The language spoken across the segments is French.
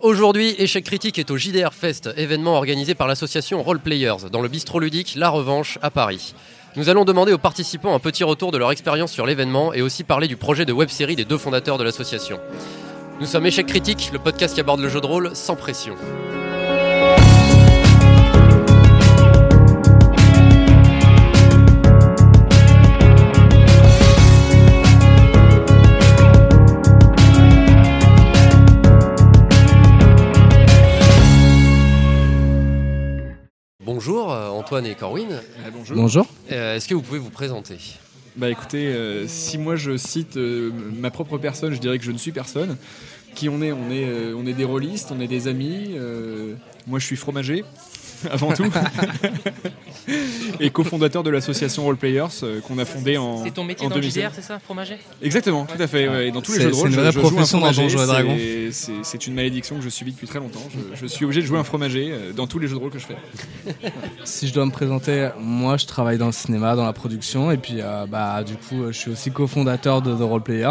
Aujourd'hui, Échec Critique est au JDR Fest, événement organisé par l'association Roleplayers, dans le bistrot ludique La Revanche à Paris. Nous allons demander aux participants un petit retour de leur expérience sur l'événement et aussi parler du projet de web-série des deux fondateurs de l'association. Nous sommes Échec Critique, le podcast qui aborde le jeu de rôle sans pression. Bonjour euh, Antoine et Corwin. Ah, bonjour. Bonjour. Euh, Est-ce que vous pouvez vous présenter? Bah écoutez, euh, si moi je cite euh, ma propre personne, je dirais que je ne suis personne. Qui on est? On est, euh, on est des rôlistes, on est des amis. euh, moi je suis fromager, avant tout. Et cofondateur de l'association Roleplayers euh, qu'on a fondé en. C'est ton métier en dans le 2016. JDR, c'est ça, fromager? Exactement, tout à fait. ouais. Et dans tous les jeux de rôle, c'est une je- vraie je joue un profession dans fromager, Donjons et Dragons. c'est- une malédiction que je subis depuis très longtemps. Je, je suis obligé de jouer un fromager euh, dans tous les jeux de rôle que je fais. Si je dois me présenter, moi je travaille dans le cinéma, dans la production, et puis euh, bah, du coup je suis aussi cofondateur de The Role Players.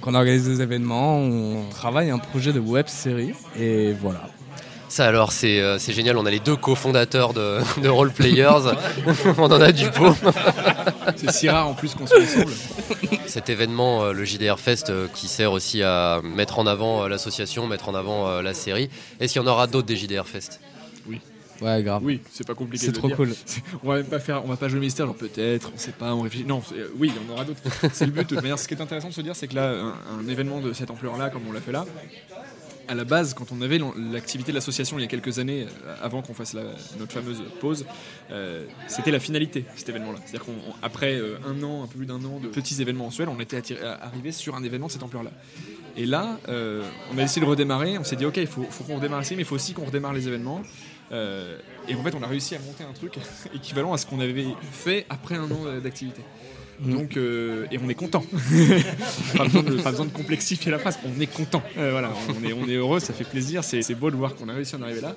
Qu'on organise des événements, on travaille un projet de web série, et voilà. Ça alors, c'est euh, c'est génial, on a les deux cofondateurs de, de Roleplayers, on en a du pot. C'est si rare en plus qu'on soit ensemble. Cet événement, euh, le JDR Fest, euh, qui sert aussi à mettre en avant euh, l'association, mettre en avant euh, la série. Est-ce qu'il y en aura d'autres des JDR Fest? Ouais, grave. Oui, c'est pas compliqué. C'est de trop dire. cool. On va même pas faire, on va pas jouer le mystère, genre peut-être, on sait pas, on réfléchit. Non, c'est- euh, oui, il y en aura d'autres. c'est le but. De toute manière, ce qui est intéressant de se dire, c'est que là, un, un événement de cette ampleur-là, comme on l'a fait là, à la base, quand on avait l'activité de l'association il y a quelques années, euh, avant qu'on fasse notre fameuse pause, euh, c'était la finalité, cet événement-là. C'est-à-dire qu'après un an, un peu plus d'un an de petits événements mensuels, on était arrivé sur un événement de cette ampleur-là. Et là, euh, on a essayé de redémarrer, on s'est dit, ok, il faut, qu'on redémarre ici, mais il faut aussi qu'on redémarre les événements. Euh, et en fait, on a réussi à monter un truc équivalent à ce qu'on avait fait après un an euh, d'activité. Mm. Donc, euh, et on est content. pas, besoin de, pas besoin de complexifier la phrase. On est content. Euh, voilà, on est, on est heureux, ça fait plaisir. C'est c'est beau de voir qu'on a réussi à en arriver là.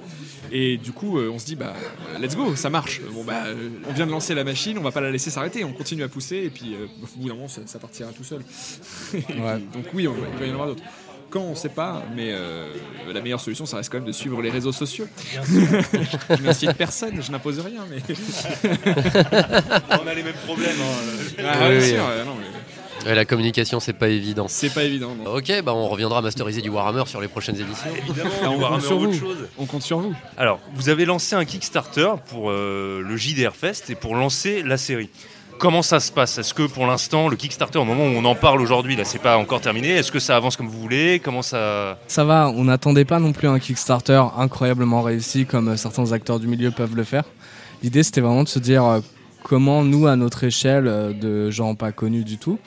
Et du coup, euh, on se dit, bah, let's go, ça marche. Bon, bah, on vient de lancer la machine, on va pas la laisser s'arrêter. On continue à pousser, et puis euh, au bout d'un moment, ça, ça partira tout seul. Ouais. donc oui, on- il va y en avoir d'autres. Quand on sait pas, mais euh, la meilleure solution, ça reste quand même de suivre les réseaux sociaux. je n'incite personne, je n'impose rien, mais. On a les mêmes problèmes. hein. Ah, Oui, bien oui. sûr, euh, non, mais Ouais, La communication, c'est pas évident. c'est pas évident. non. Ok, bah on reviendra à masteriser du Warhammer sur les prochaines Ah, on compte sur vous. chose. On compte sur vous. Alors, vous avez lancé un Kickstarter pour euh, le JDR Fest et pour lancer la série. Comment ça se passe? Est-ce que pour l'instant, le Kickstarter, au moment où on en parle aujourd'hui, là, c'est pas encore terminé? Est-ce que ça avance comme vous voulez? Comment ça? Ça va, on n'attendait pas non plus un Kickstarter incroyablement réussi comme euh, certains acteurs du milieu peuvent le faire. L'idée c'était vraiment de se dire euh, comment nous, à notre échelle euh, de gens pas connus du tout,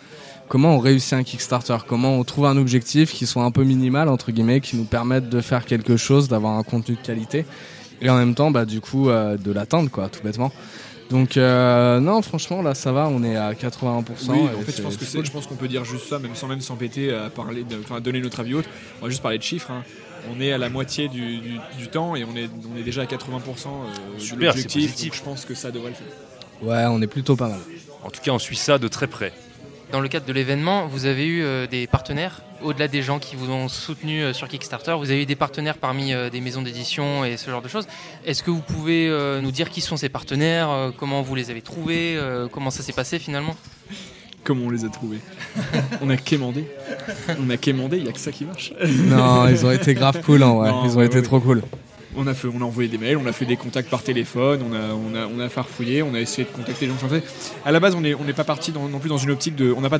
comment on réussit un Kickstarter, comment on trouve un objectif qui soit un peu minimal, entre guillemets, qui nous permette de faire quelque chose, d'avoir un contenu de qualité, et en même temps, bah, du coup, de l'atteindre, quoi, tout bêtement. Donc, euh, non, franchement, là, ça va, on est à 81%. Oui, en fait, je pense que cool. je pense qu'on peut dire juste ça, même sans même s'embêter à parler, de, enfin, à donner notre avis autre. On va juste parler de chiffres. hein. On est à la moitié du, du- du temps et on est, on est déjà à 80% euh, Super, l'objectif. Je pense que ça devrait le faire. Ouais, on est plutôt pas mal. En tout cas, on suit ça de très près. Dans le cadre de l'événement, vous avez eu euh, des partenaires, au-delà des gens qui vous ont soutenu euh, sur Kickstarter, vous avez eu des partenaires parmi euh, des maisons d'édition et ce genre de choses. Est-ce que vous pouvez euh, nous dire qui sont ces partenaires, euh, comment vous les avez trouvés, euh, comment ça s'est passé finalement? Comment on les a trouvés? On a quémandé. On a quémandé, il n'y a que ça qui marche. Non, ils ont été grave cool, en vrai. Non, ils ont ouais, été ouais. trop cool. On a, envoyé des mails, on a fait des contacts par téléphone, on a, farfouillé, on a essayé de contacter les gens faits. À la base, on n'est pas parti non plus dans une optique de. On n'a pas.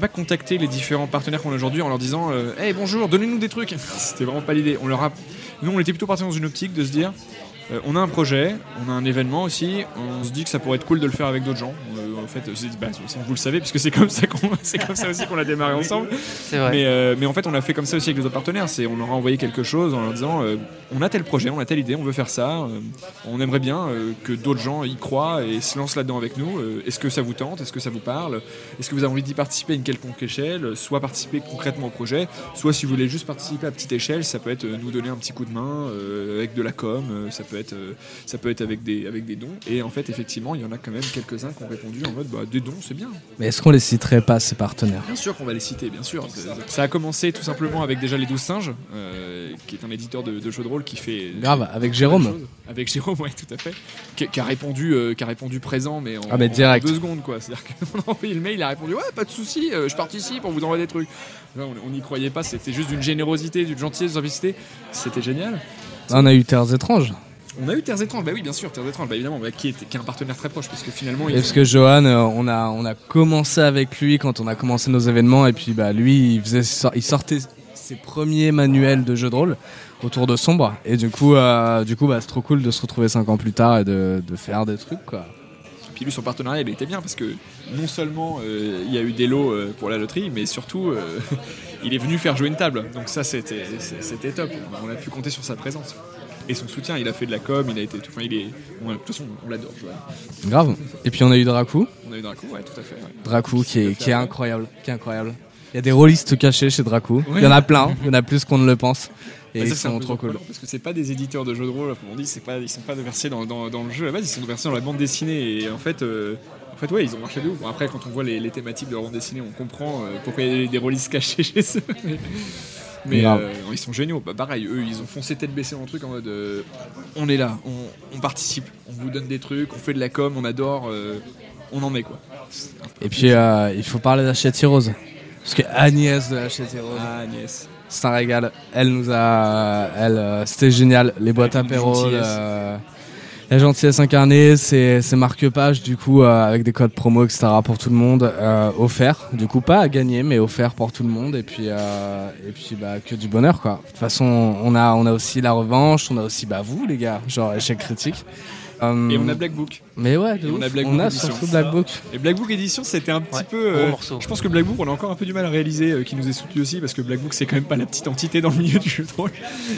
Pas contacté les différents partenaires qu'on a aujourd'hui en leur disant euh, Hey bonjour, donnez-nous des trucs C'était vraiment pas l'idée. On leur a... Nous, on était plutôt parti dans une optique de se dire euh, on a un projet, on a un événement aussi, on se dit que ça pourrait être cool de le faire avec d'autres gens. Euh, fait, c'est- bah, vous le savez, puisque c'est comme, ça qu'on- c'est comme ça aussi qu'on a démarré ensemble. C'est vrai. Mais, euh, mais en fait, on a fait comme ça aussi avec les autres partenaires. C'est on leur a envoyé quelque chose en leur disant euh, on a tel projet, on a telle idée, on veut faire ça. euh, on aimerait bien que d'autres gens y croient et se lancent là-dedans avec nous. Est-ce que ça vous tente? Est-ce que ça vous parle? Est-ce que vous avez envie d'y participer à une quelconque échelle? Soit participer concrètement au projet, soit si vous voulez juste participer à petite échelle, ça peut être nous donner un petit coup de main avec de la com, ça peut être ça peut être avec des avec des dons. Et en fait, effectivement, il y en a quand même quelques-uns qui ont répondu en mode bah, des dons, c'est bien. Mais est-ce qu'on les citerait pas, ces partenaires? Bien sûr qu'on va les citer, bien sûr. Ça a commencé tout simplement avec déjà les 12 singes, euh, qui est un éditeur de, de jeux de rôle qui fait. Grave, avec Jérôme. Avec Jérôme, ouais, tout à fait. Qui, qui a répondu, euh, qui a répondu présent, mais en, Ah, mais en deux secondes, quoi. C'est-à-dire qu'on a envoyé le mail, il a répondu, ouais, pas de souci, euh, je participe, on vous envoie des trucs. Là, on n'y croyait pas, c'était juste d'une générosité, d'une gentillesse, d'une simplicité. C'était génial. On a eu Terres étranges. On a eu Terres étranges, bah oui, bien sûr, Terres étranges, bah évidemment, bah, qui, est, qui est un partenaire très proche, parce que finalement, parce que Johan, euh, on a, on a commencé avec lui quand on a commencé nos événements, et puis bah, lui, il, faisait, il sortait ses premiers manuels de jeux de rôle autour de Sombre, et du coup, euh, du coup bah, c'est trop cool de se retrouver 5 ans plus tard et de, de faire des trucs. quoi. Puis lui, son partenariat, il était bien parce que non seulement euh, il y a eu des lots euh, pour la loterie, mais surtout, euh, il est venu faire jouer une table. Donc ça, c'était top. On a pu compter sur sa présence. Et son soutien, il a fait de la com, il a été tout. Enfin, il est. on- de toute façon, on l'adore. Grave. Et puis on a eu Dracou, On a eu Draco, ouais, tout à fait. ouais. Dracou qui est, qui est incroyable, qui est incroyable. Il y a des rôlistes cachés chez Dracou. Il y en a plein, il y en a plus qu'on ne le pense. Et Bah, ils ça, c'est un sont trop cool. Parce que c'est pas des éditeurs de jeux de rôle, comme on dit, pas, ils sont pas versés dans, dans, dans le jeu à base, ils sont versés dans la bande dessinée. Et en fait, euh, en fait ouais, ils ont marché de ouf. Bon, après, quand on voit les, les thématiques de la bande dessinée, on comprend euh, pourquoi il y a des rôlistes cachés chez eux. Mais, euh, ils sont géniaux. Bah, pareil, eux, ils ont foncé tête baissée dans le truc en mode euh, on est là, on, on participe, on vous donne des trucs, on fait de la com, on adore, euh, on en est quoi. Et puis il faut parler d'Hachette Rose. Parce que Agnès de Hachette Rose, Ah, Agnès. c'est un régal. Elle nous a. Elle, c'était génial. Les boîtes apéro. La gentillesse incarnée, c'est c'est marque-page, du coup, euh, avec des codes promo, etc. pour tout le monde, euh, offert. Du coup, pas à gagner, mais offert pour tout le monde. Et puis, euh, et puis bah, que du bonheur, quoi. De toute façon, on a, on a aussi la revanche, on a aussi bah, vous, les gars, genre échec critique. Euh, Et on a Black Book. Mais ouais, on a Black on Book a surtout Black Book. Et Black Book édition, c'était un petit Ouais, peu. euh, morceau. je pense que Black Book, on a encore un peu du mal à réaliser, euh, qui nous est soutenu aussi, parce que Black Book, c'est quand même pas la petite entité dans le milieu du jeu de rôle.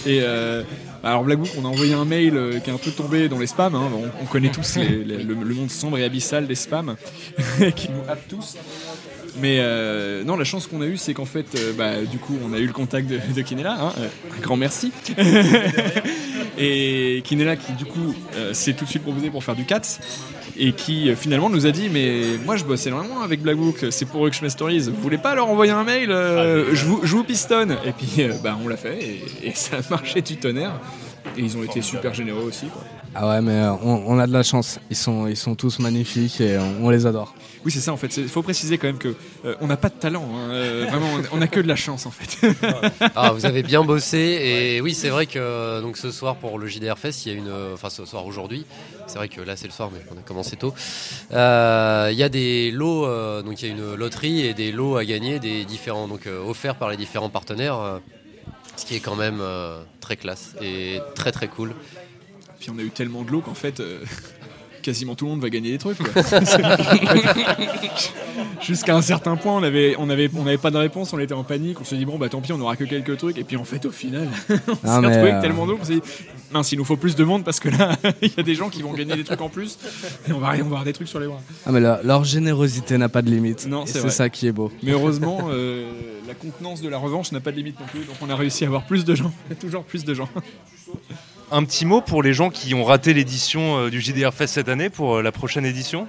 Et euh, alors Black Book, on a envoyé un mail euh, qui est un peu tombé dans les spams. hein. On, on connaît tous les- les- le, le monde sombre et abyssal des spams, qui nous happe tous. Mais euh, non, la chance qu'on a eue, c'est qu'en fait, euh, bah, du coup, on a eu le contact de, de Kinella. hein. Euh, un grand merci. et Kinella, qui du coup euh, s'est tout de suite proposé pour faire du 4 et qui euh, finalement nous a dit mais moi je bosse énormément avec Black Book, c'est pour Rushmore Stories, vous voulez pas leur envoyer un mail euh, je, vous, je vous pistonne et puis euh, bah, on l'a fait et, et ça a marché du tonnerre et ils ont été super généreux aussi quoi. Ah ouais, mais euh, on, on a de la chance. Ils sont, ils sont tous magnifiques et on, on les adore. Oui c'est ça en fait, il faut préciser quand même que euh, on n'a pas de talent, hein, euh, vraiment on- on a que de la chance en fait. Ah, vous avez bien bossé et oui, c'est vrai que donc ce soir pour le JDR Fest, il y a une, enfin ce soir aujourd'hui, c'est vrai que là c'est le soir, mais on a commencé tôt. Euh, Il y a des lots, euh, donc il y a une loterie et des lots à gagner, des différents, donc euh, offerts par les différents partenaires, euh, ce qui est quand même euh, très classe et très très cool. Puis on a eu tellement de l'eau qu'en fait, euh, quasiment tout le monde va gagner des trucs. Jusqu'à un certain point, on avait, on avait, on avait pas de réponse, on était en panique, on se dit bon bah tant pis, on aura que quelques trucs. Et puis en fait, au final, on s'est Ah, retrouvé avec euh, tellement d'eau qu'on s'est dit mince, il nous faut plus de monde parce que là, il y a des gens qui vont gagner des trucs en plus et on va rien voir des trucs sur les bras. Ah, mais leur, leur générosité n'a pas de limite. Non, c'est ça qui est beau. Mais heureusement, euh, la contenance de la revanche n'a pas de limite non plus, donc on a réussi à avoir plus de gens, toujours plus de gens. Un petit mot pour les gens qui ont raté l'édition euh, du JDR Fest cette année pour euh, la prochaine édition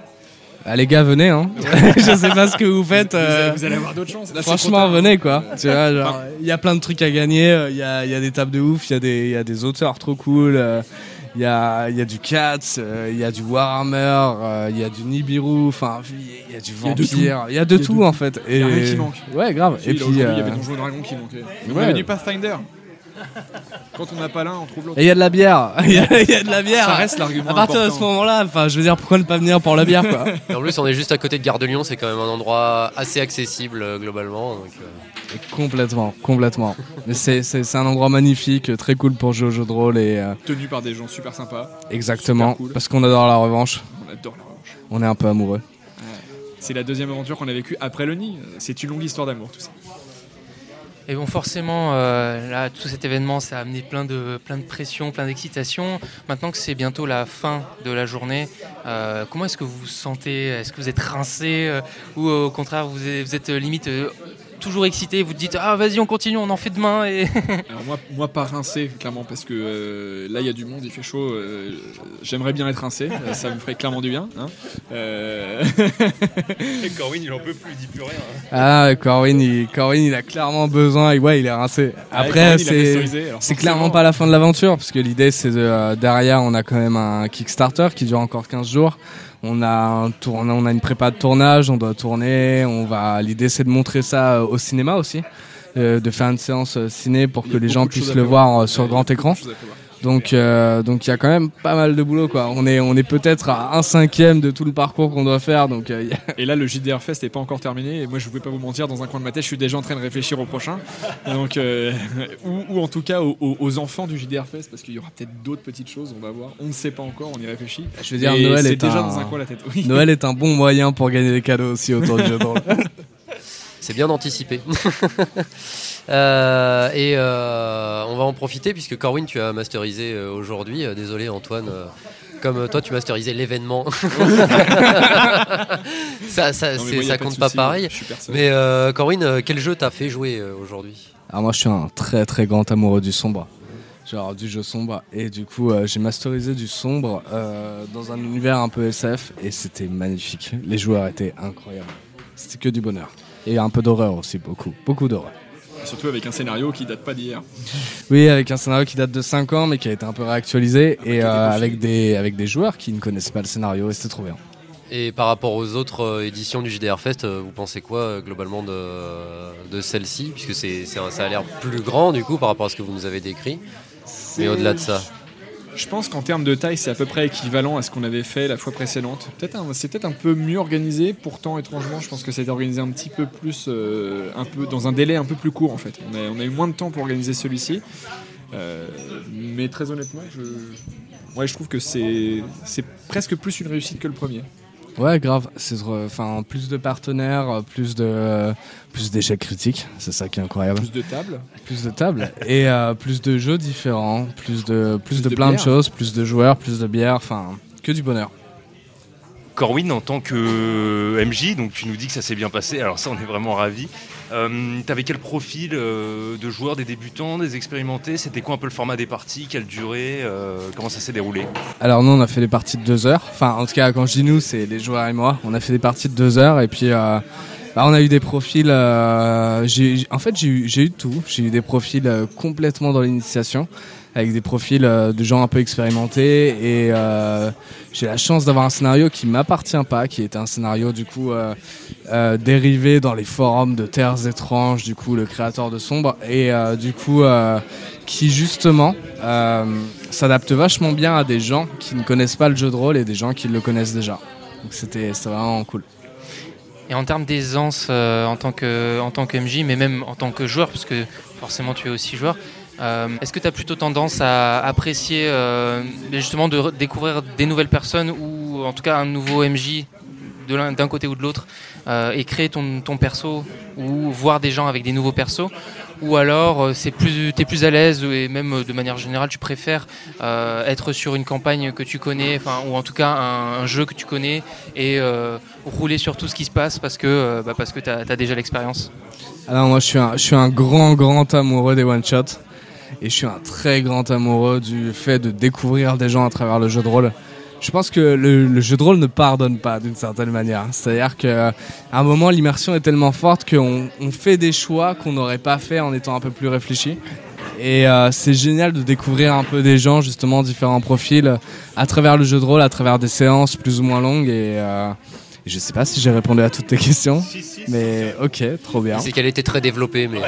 Ah, les gars, venez, hein. Je sais pas ce que vous faites. Vous, allez, euh, vous allez avoir d'autres chances. Là, Franchement, venez quoi. Tu vois, genre, il y a plein de trucs à gagner. euh, Il y a, il y a des tables de ouf, il y, a des- il y a des auteurs trop cool. euh, Il y a, il y a du Cats, euh, il y a du Warhammer, euh, il y a du Nibiru, enfin, il y a du y Vampire, il y a de Il y tout en fait. Et y a rien qui manque. Ouais, grave. Et puis, il y euh, avait Donjons et Dragons qui manquait. On Ouais. avait du Pathfinder. Quand on n'a pas l'un, on trouve l'autre. et il y a de la bière. Il y, a il y a de la bière. Ça reste l'argument À partir de ce moment-là, enfin, je veux dire, pourquoi ne pas venir pour la bière quoi Et en plus, on est juste à côté de Gare de Lyon, c'est quand même un endroit assez accessible euh, globalement. donc, euh, Et Complètement, complètement. Mais c'est un endroit magnifique, très cool pour jouer au jeu de rôle et euh, Tenu par des gens super sympas. exactement Super cool. parce qu'on adore la revanche. On adore la revanche. On est un peu amoureux. C'est la deuxième aventure qu'on a vécue après le nid. C'est une longue histoire d'amour, tout ça. Et bon, forcément, euh, là, tout cet événement, ça a amené plein de, plein pression, plein d'excitation. Maintenant que c'est bientôt la fin de la journée, euh, comment est-ce que vous vous sentez? Est-ce que vous êtes rincé euh, ou au contraire, vous êtes, limite toujours excité, vous te dites ah vas-y on continue, on en fait demain et Alors moi, moi pas rincé clairement parce que euh, là il y a du monde, il fait chaud. euh, J'aimerais bien être rincé, euh, ça me ferait clairement du bien. hein. Euh, Et Corwin, il en peut plus, il dit plus rien. hein. Ah, Corwin, il, Corwin, il a clairement besoin. Et ouais, il est rincé. Après, c'est. clairement pas la fin de l'aventure parce que l'idée c'est de euh, derrière on a quand même un Kickstarter qui dure encore 15 jours. On a un tour, on a une prépa de tournage, on doit tourner, on va l'idée c'est de montrer ça euh, au cinéma aussi, euh, de faire une séance euh, ciné pour que les gens puissent le voir sur grand écran. Donc euh, donc il y a quand même pas mal de boulot quoi. On est on est peut-être à un cinquième de tout le parcours qu'on doit faire donc euh, il y a- Et là, le JDR Fest n'est pas encore terminé. Et moi, je ne vais pas vous mentir, dans un coin de ma tête, je suis déjà en train de réfléchir au prochain. Donc, euh, ou, ou en tout cas aux, enfants du JDR Fest, parce qu'il y aura peut-être d'autres petites choses, on va voir. On ne sait pas encore, on y réfléchit. je veux dire Et Noël est déjà un dans un coin de la tête. Oui. Noël est un bon moyen pour gagner des cadeaux aussi autour du jeu de rôle. C'est bien anticipé. Euh, et euh, on va en profiter puisque Corwin, tu as masterisé euh, aujourd'hui. Désolé Antoine, euh, comme toi tu masterisais l'événement. ça ça, Non, moi, compte pas pareil. Mais euh, Corwin, quel jeu t'as fait jouer euh, aujourd'hui? Alors moi je suis un très très grand amoureux du sombre. Genre du jeu sombre. Et du coup euh, j'ai masterisé du sombre euh, dans un univers un peu SF et c'était magnifique. Les joueurs étaient incroyables. C'était que du bonheur. Et un peu d'horreur aussi, beaucoup. Beaucoup d'horreur. Surtout avec un scénario qui date pas d'hier. Oui, avec un scénario qui date de 5 ans mais qui a été un peu réactualisé Après, et euh, avec, des, avec des joueurs qui ne connaissent pas le scénario et c'était trop bien. Et par rapport aux autres euh, éditions du JDR Fest, euh, vous pensez quoi euh, globalement de, de celle-ci? Puisque c'est, c'est un- ça a l'air plus grand du coup par rapport à ce que vous nous avez décrit. Mais au-delà de ça. Je pense qu'en termes de taille, c'est à peu près équivalent à ce qu'on avait fait la fois précédente. C'est peut-être un peu mieux organisé. Pourtant, étrangement, je pense que c'est organisé un petit peu plus, euh, dans un délai un peu plus court en fait. On a, eu moins de temps pour organiser celui-ci. Euh, mais très honnêtement, je, trouve que c'est presque plus une réussite que le premier. Ouais, grave. C'est enfin plus de partenaires, euh, plus de euh, plus d'échecs critiques. C'est ça qui est incroyable. Plus de tables. Plus de tables et euh, plus de jeux différents, plus de plus, Plus de, de plein de choses, plus de joueurs, plus de bière, enfin que du bonheur. Corwin, en tant que MJ, donc tu nous dis que ça s'est bien passé, alors ça on est vraiment ravis. Euh, T'avais quel profil euh, de joueurs, des débutants, des expérimentés? C'était quoi un peu le format des parties? Quelle durée? Euh, Comment ça s'est déroulé? Alors nous on a fait des parties de deux heures. Enfin en tout cas quand je dis nous c'est les joueurs et moi. On a fait des parties de deux heures et puis bah, on a eu des profils. en fait j'ai eu, eu tout. J'ai eu des profils complètement dans l'initiation avec des profils de gens un peu expérimentés et j'ai la chance d'avoir un scénario qui m'appartient pas, qui était un scénario du coup euh, euh, dérivé dans les forums de Terres étranges, du coup le créateur de Sombre et euh, du coup qui justement s'adapte vachement bien à des gens qui ne connaissent pas le jeu de rôle et des gens qui le connaissent déjà. Donc c'était vraiment cool. Et en termes d'aisance en, en tant que MJ, mais même en tant que joueur, parce que forcément tu es aussi joueur, euh, est-ce que tu as plutôt tendance à apprécier euh, justement de découvrir des nouvelles personnes ou en tout cas un nouveau MJ d'un côté ou de l'autre euh, et créer ton, ton perso ou voir des gens avec des nouveaux persos? Ou alors c'est plus plus à l'aise et même de manière générale tu préfères être sur une campagne que tu connais ou en tout cas un, jeu que tu connais et rouler sur tout ce qui se passe parce que bah, parce que t'as as déjà l'expérience? Alors moi je suis un, je suis un grand grand amoureux des one shots et je suis un très grand amoureux du fait de découvrir des gens à travers le jeu de rôle. Je pense que le, jeu de rôle ne pardonne pas d'une certaine manière. C'est-à-dire qu'à un moment l'immersion est tellement forte qu'on on fait des choix qu'on n'aurait pas fait en étant un peu plus réfléchi. Et euh, c'est génial de découvrir un peu des gens, justement, différents profils, à travers le jeu de rôle, à travers des séances plus ou moins longues. Et euh, je sais pas si j'ai répondu à toutes tes questions, mais ok, trop bien. C'est qu'elle était très développée, mais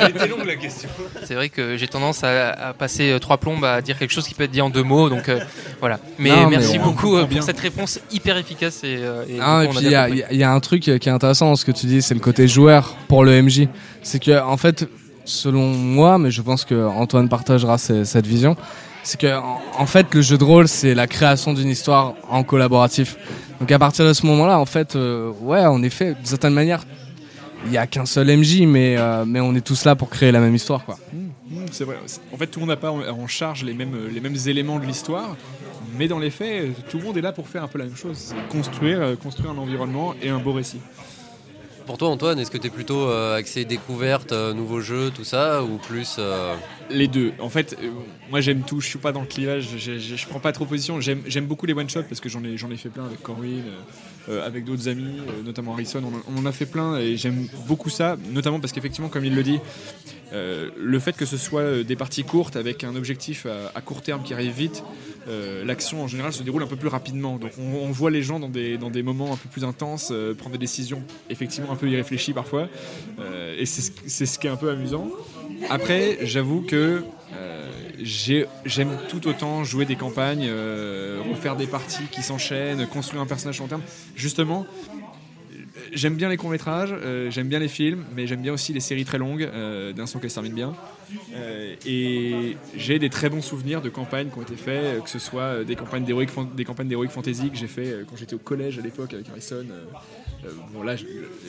Elle était longue la question. c'est vrai que j'ai tendance à, à passer euh, trois plombes à dire quelque chose qui peut être dit en deux mots donc euh, voilà mais Non, merci beaucoup euh, pour cette réponse hyper efficace et, euh, et Ah, et puis il y, y a- un truc euh, qui est intéressant dans ce que tu dis, c'est le côté joueur pour le MJ. C'est que en fait, selon moi, mais je pense que Antoine partagera ce- cette vision, c'est que en, en fait le jeu de rôle c'est la création d'une histoire en collaboratif. Donc à partir de ce moment-là, en fait, euh, ouais, en effet, d'une certaine manière, il y a qu'un seul MJ, mais euh, mais on est tous là pour créer la même histoire, quoi. Mmh, C'est vrai. En fait, tout le monde n'a pas en charge les mêmes, les mêmes éléments de l'histoire, mais dans les faits, euh, tout le monde est là pour faire un peu la même chose. Construire, euh, construire un environnement et un beau récit. Pour toi, Antoine, est-ce que tu es plutôt euh, axé découverte, euh, nouveaux jeux, tout ça, ou plus euh, Les deux. En fait, euh, moi j'aime tout. Je suis pas dans le clivage. Je, je, je prends pas trop position. J'aime beaucoup les one shots parce que j'en ai fait plein avec Corwin, euh, euh, avec d'autres amis, notamment Harrison. On, en- a fait plein et j'aime beaucoup ça, notamment parce qu'effectivement, comme il le dit, le fait que ce soit des parties courtes avec un objectif à, court terme qui arrive vite, l'action en général se déroule un peu plus rapidement. Donc on, voit les gens dans des, moments un peu plus intenses prendre des décisions effectivement un peu irréfléchies parfois. Et c'est ce, c'est ce qui est un peu amusant. Après, j'avoue que euh, j'ai- j'aime tout autant jouer des campagnes, euh, refaire des parties qui s'enchaînent, construire un personnage long terme. Justement, j'aime bien les courts-métrages, euh, j'aime bien les films, mais j'aime bien aussi les séries très longues, euh, d'un son qu'elles se terminent bien. Euh, et j'ai des très bons souvenirs de campagnes qui ont été faites, que ce soit des campagnes fan- des campagnes d'Heroic Fantasy que j'ai fait quand j'étais au collège à l'époque avec Harrison. bon là,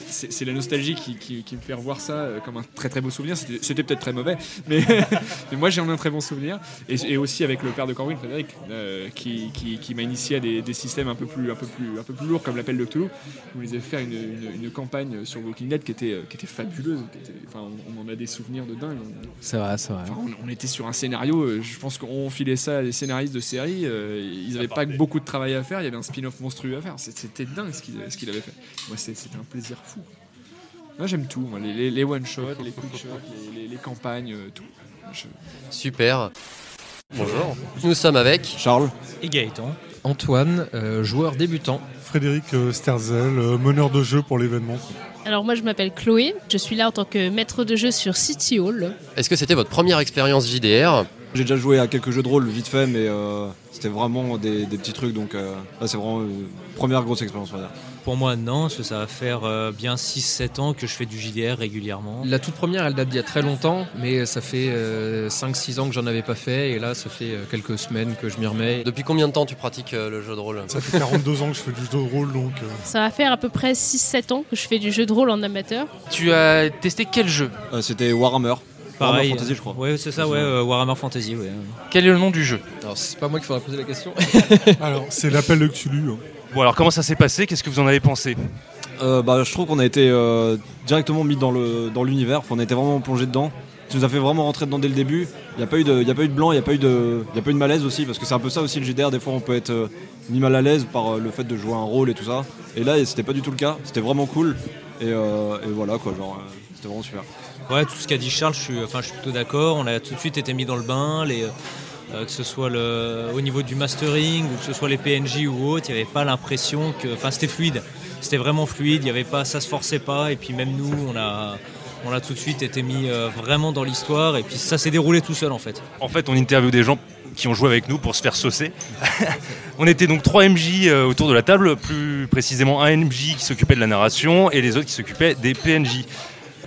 c'est la nostalgie qui, me fait revoir ça comme un très très beau souvenir. C'était peut-être très mauvais, mais, moi j'en ai un très bon souvenir. Et, aussi avec le père de Corwin, Frédéric, qui, m'a initié à des, systèmes un peu plus un peu plus un peu plus lourds comme l'appel de Cthulhu. Où ils avaient fait une, une- une campagne sur Walking Dead qui était euh, qui était fabuleuse. qui était- enfin, on, on en a des souvenirs de dingue. On- C'est vrai, c'est vrai. Enfin, on, on était sur un scénario, euh, je pense qu'on filait ça à des scénaristes de série, euh, ils n'avaient pas beaucoup de travail à faire, il y avait un spin-off monstrueux à faire, c'était dingue ce qu'il avait fait. Moi c'était un plaisir fou. Moi j'aime tout, moi, les, les- les one-shots, les quick-shots, les, les- les campagnes, tout. Je- Super. Bonjour. Nous sommes avec Charles et Gaëtan. Antoine, euh, joueur débutant. Frédéric euh, Sterzel, euh, meneur de jeu pour l'événement. Alors moi je m'appelle Chloé, je suis là en tant que maître de jeu sur City Hall. Est-ce que c'était votre première expérience JDR J'ai déjà joué à quelques jeux de rôle vite fait, mais euh, c'était vraiment des, des petits trucs, donc euh, là c'est vraiment une première grosse expérience, on va dire. Pour moi, non, parce que ça va faire euh, bien 6-7 ans que je fais du JDR régulièrement. La toute première, elle date d'il y a très longtemps, mais ça fait 5-6 ans que j'en avais pas fait, et là, ça fait euh, quelques semaines que je m'y remets. Depuis combien de temps tu pratiques euh, le jeu de rôle? Ça fait 42 ans que je fais du jeu de rôle, donc euh, Ça va faire à peu près 6-7 ans que je fais du jeu de rôle en amateur. Tu as testé quel jeu? Euh, c'était Warhammer. Pareil. Warhammer Fantasy, je crois. Ouais, c'est ça, ouais, euh, Warhammer Fantasy, ouais. Quel est le nom du jeu? Alors, c'est pas moi qui faudra poser la question. alors c'est l'appel de Cthulhu. hein. Bon, alors comment ça s'est passé? Qu'est-ce que vous en avez pensé? Euh, bah, je trouve qu'on a été euh, directement mis dans le dans l'univers, Enfin, on a été vraiment plongé dedans. Ça nous a fait vraiment rentrer dedans dès le début. Il n'y a, pas eu de- il y a pas eu de blanc, il n'y a, pas eu de- il y a pas eu de malaise aussi, parce que c'est un peu ça aussi le JDR. Des fois, on peut être euh, mis mal à l'aise par euh, le fait de jouer un rôle et tout ça. Et là, c'était pas du tout le cas. C'était vraiment cool. Et, euh, et voilà, quoi, genre, euh, c'était vraiment super. Ouais, tout ce qu'a dit Charles, je suis, enfin, je suis plutôt d'accord. On a tout de suite été mis dans le bain, les, euh, que ce soit au niveau du mastering ou que ce soit les PNJ ou autre, il n'y avait pas l'impression que. Enfin, c'était fluide. C'était vraiment fluide, il y avait pas, ça se forçait pas. Et puis même nous, on a, on a tout de suite été mis euh, vraiment dans l'histoire. Et puis ça s'est déroulé tout seul en fait. En fait, on interviewe des gens qui ont joué avec nous pour se faire saucer. on était donc trois MJ euh, autour de la table, plus précisément un MJ qui s'occupait de la narration et les autres qui s'occupaient des PNJ.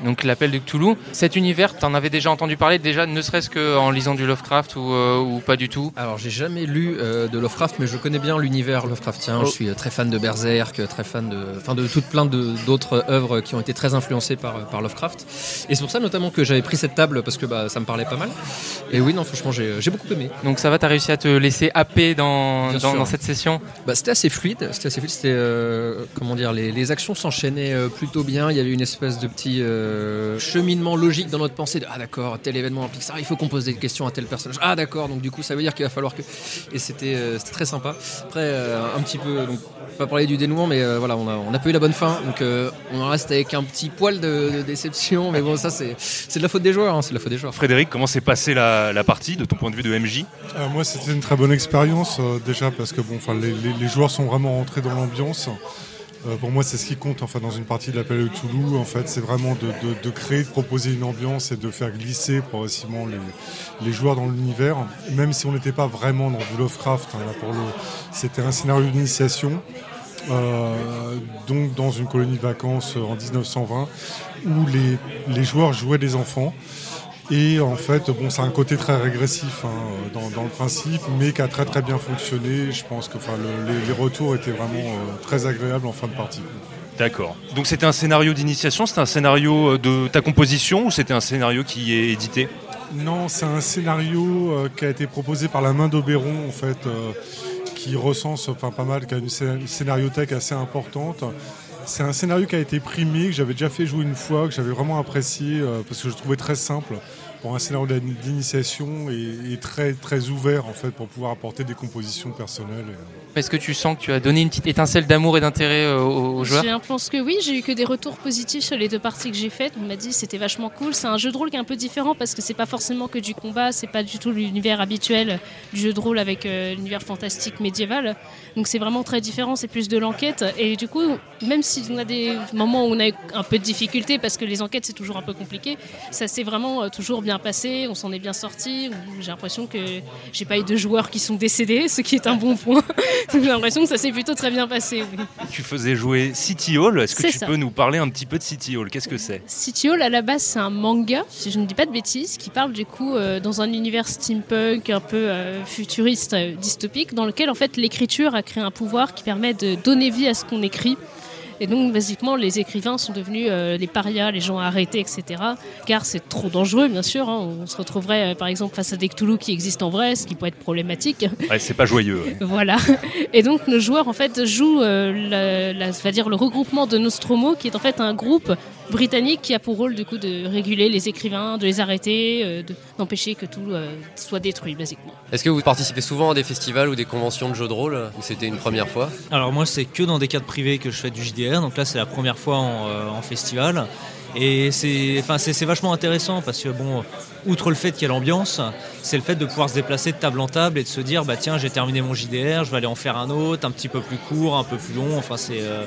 Donc l'appel de Cthulhu. Cet univers, t'en avais déjà entendu parler déjà, ne serait-ce qu'en lisant du Lovecraft ou, euh, ou pas du tout? Alors, j'ai jamais lu euh, de Lovecraft, mais je connais bien l'univers Lovecraftien. Oh. Je suis euh, très fan de Berserk, très fan de, enfin, de toute plein d'autres œuvres qui ont été très influencées par, par Lovecraft. Et c'est pour ça notamment que j'avais pris cette table parce que bah, ça me parlait pas mal. Et oui, non, franchement, j'ai beaucoup aimé. Donc ça va, t'as réussi à te laisser happer dans, cette session? Bah, c'était assez fluide. C'était assez fluide. C'était euh, comment dire, les, les actions s'enchaînaient plutôt bien. Il y avait une espèce de petit euh, cheminement logique dans notre pensée. De, ah d'accord, tel événement implique ça. Il faut qu'on pose des questions à tel personnage. Ah d'accord. Donc du coup, ça veut dire qu'il va falloir que. Et c'était euh, c'était très sympa. Après, euh, un petit peu. Donc, pas parler du dénouement, mais euh, voilà, on a on a pas eu la bonne fin. Donc euh, on en reste avec un petit poil de, de déception. Mais bon, ça c'est c'est de la faute des joueurs. hein, c'est de la faute des joueurs. Frédéric, comment s'est passée la, la partie de ton point de vue de MJ Euh, moi, c'était une très bonne expérience euh, déjà parce que bon, enfin, les, les- les joueurs sont vraiment rentrés dans l'ambiance. Euh, pour moi, c'est ce qui compte enfin, dans une partie de l'appel de Toulouse. En fait, c'est vraiment de, créer, de proposer une ambiance et de faire glisser progressivement les, joueurs dans l'univers. Même si on n'était pas vraiment dans du Lovecraft, hein, c'était un scénario d'initiation. Euh, donc dans une colonie de vacances en 1920 où les joueurs jouaient des enfants et en fait bon c'est un côté très régressif hein, dans, dans le principe mais qui a très très bien fonctionné je pense que enfin, le- les, les retours étaient vraiment euh, très agréables en fin de partie D'accord. Donc c'était un scénario d'initiation, c'était un scénario euh, de ta composition ou c'était un scénario qui est édité? Non, c'est un scénario euh, qui a été proposé par la main d'Oberon, en fait, euh, qui recense enfin, pas mal, qui a une scé- scénariothèque assez importante. C'est un scénario qui a été primé, que j'avais déjà fait jouer une fois, que j'avais vraiment apprécié euh, parce que je le trouvais très simple pour un scénario d'in- d'initiation et, et très très ouvert en fait pour pouvoir apporter des compositions personnelles. et- Est-ce que tu sens que tu as donné une petite étincelle d'amour et d'intérêt euh, aux, aux joueurs J'ai pense que oui, j'ai eu que des retours positifs sur les deux parties que j'ai faites. On m'a dit c'était vachement cool. C'est un jeu de rôle qui est un peu différent parce que c'est pas forcément que du combat, c'est pas du tout l'univers habituel du jeu de rôle avec euh, l'univers fantastique médiéval. Donc c'est vraiment très différent, c'est plus de l'enquête. Et du coup, même si on a des moments où on a eu un peu de difficulté parce que les enquêtes c'est toujours un peu compliqué, ça s'est vraiment euh, toujours bien passé, on s'en est bien sorti. J'ai l'impression que j'ai pas eu de joueurs qui sont décédés, ce qui est un bon point. Donc j'ai l'impression que ça s'est plutôt très bien passé. oui. Tu faisais jouer City Hall. Est-ce que tu ça. peux nous parler un petit peu de City Hall? Qu'est-ce que c'est? City Hall, à la base, c'est un manga, si je ne dis pas de bêtises, qui parle du coup euh, dans un univers steampunk un peu euh, futuriste, euh, dystopique, dans lequel en fait l'écriture a créé un pouvoir qui permet de donner vie à ce qu'on écrit. Et donc, basiquement, les écrivains sont devenus euh, les parias, les gens arrêtés, etc. Car c'est trop dangereux, bien sûr. hein. On se retrouverait, euh, par exemple, face à des Cthulhu qui existent en vrai, ce qui pourrait être problématique. Ouais, c'est pas joyeux. ouais. Voilà. Et donc nos joueurs en fait jouent euh, la, la- va dire le regroupement de Nostromo, qui est en fait un groupe britannique qui a pour rôle du coup de réguler les écrivains, de les arrêter, euh, de- d'empêcher que tout euh, soit détruit basiquement. Est-ce que vous participez souvent à des festivals ou des conventions de jeux de rôle Ou c'était une première fois? Alors moi c'est que dans des cadres privés que je fais du JDR, donc là c'est la première fois en, euh, en festival. Et c'est enfin, c'est c'est vachement intéressant parce que bon, outre le fait qu'il y a l'ambiance, c'est le fait de pouvoir se déplacer de table en table et de se dire bah tiens j'ai terminé mon JDR, je vais aller en faire un autre, un petit peu plus court, un peu plus long. Enfin c'est euh,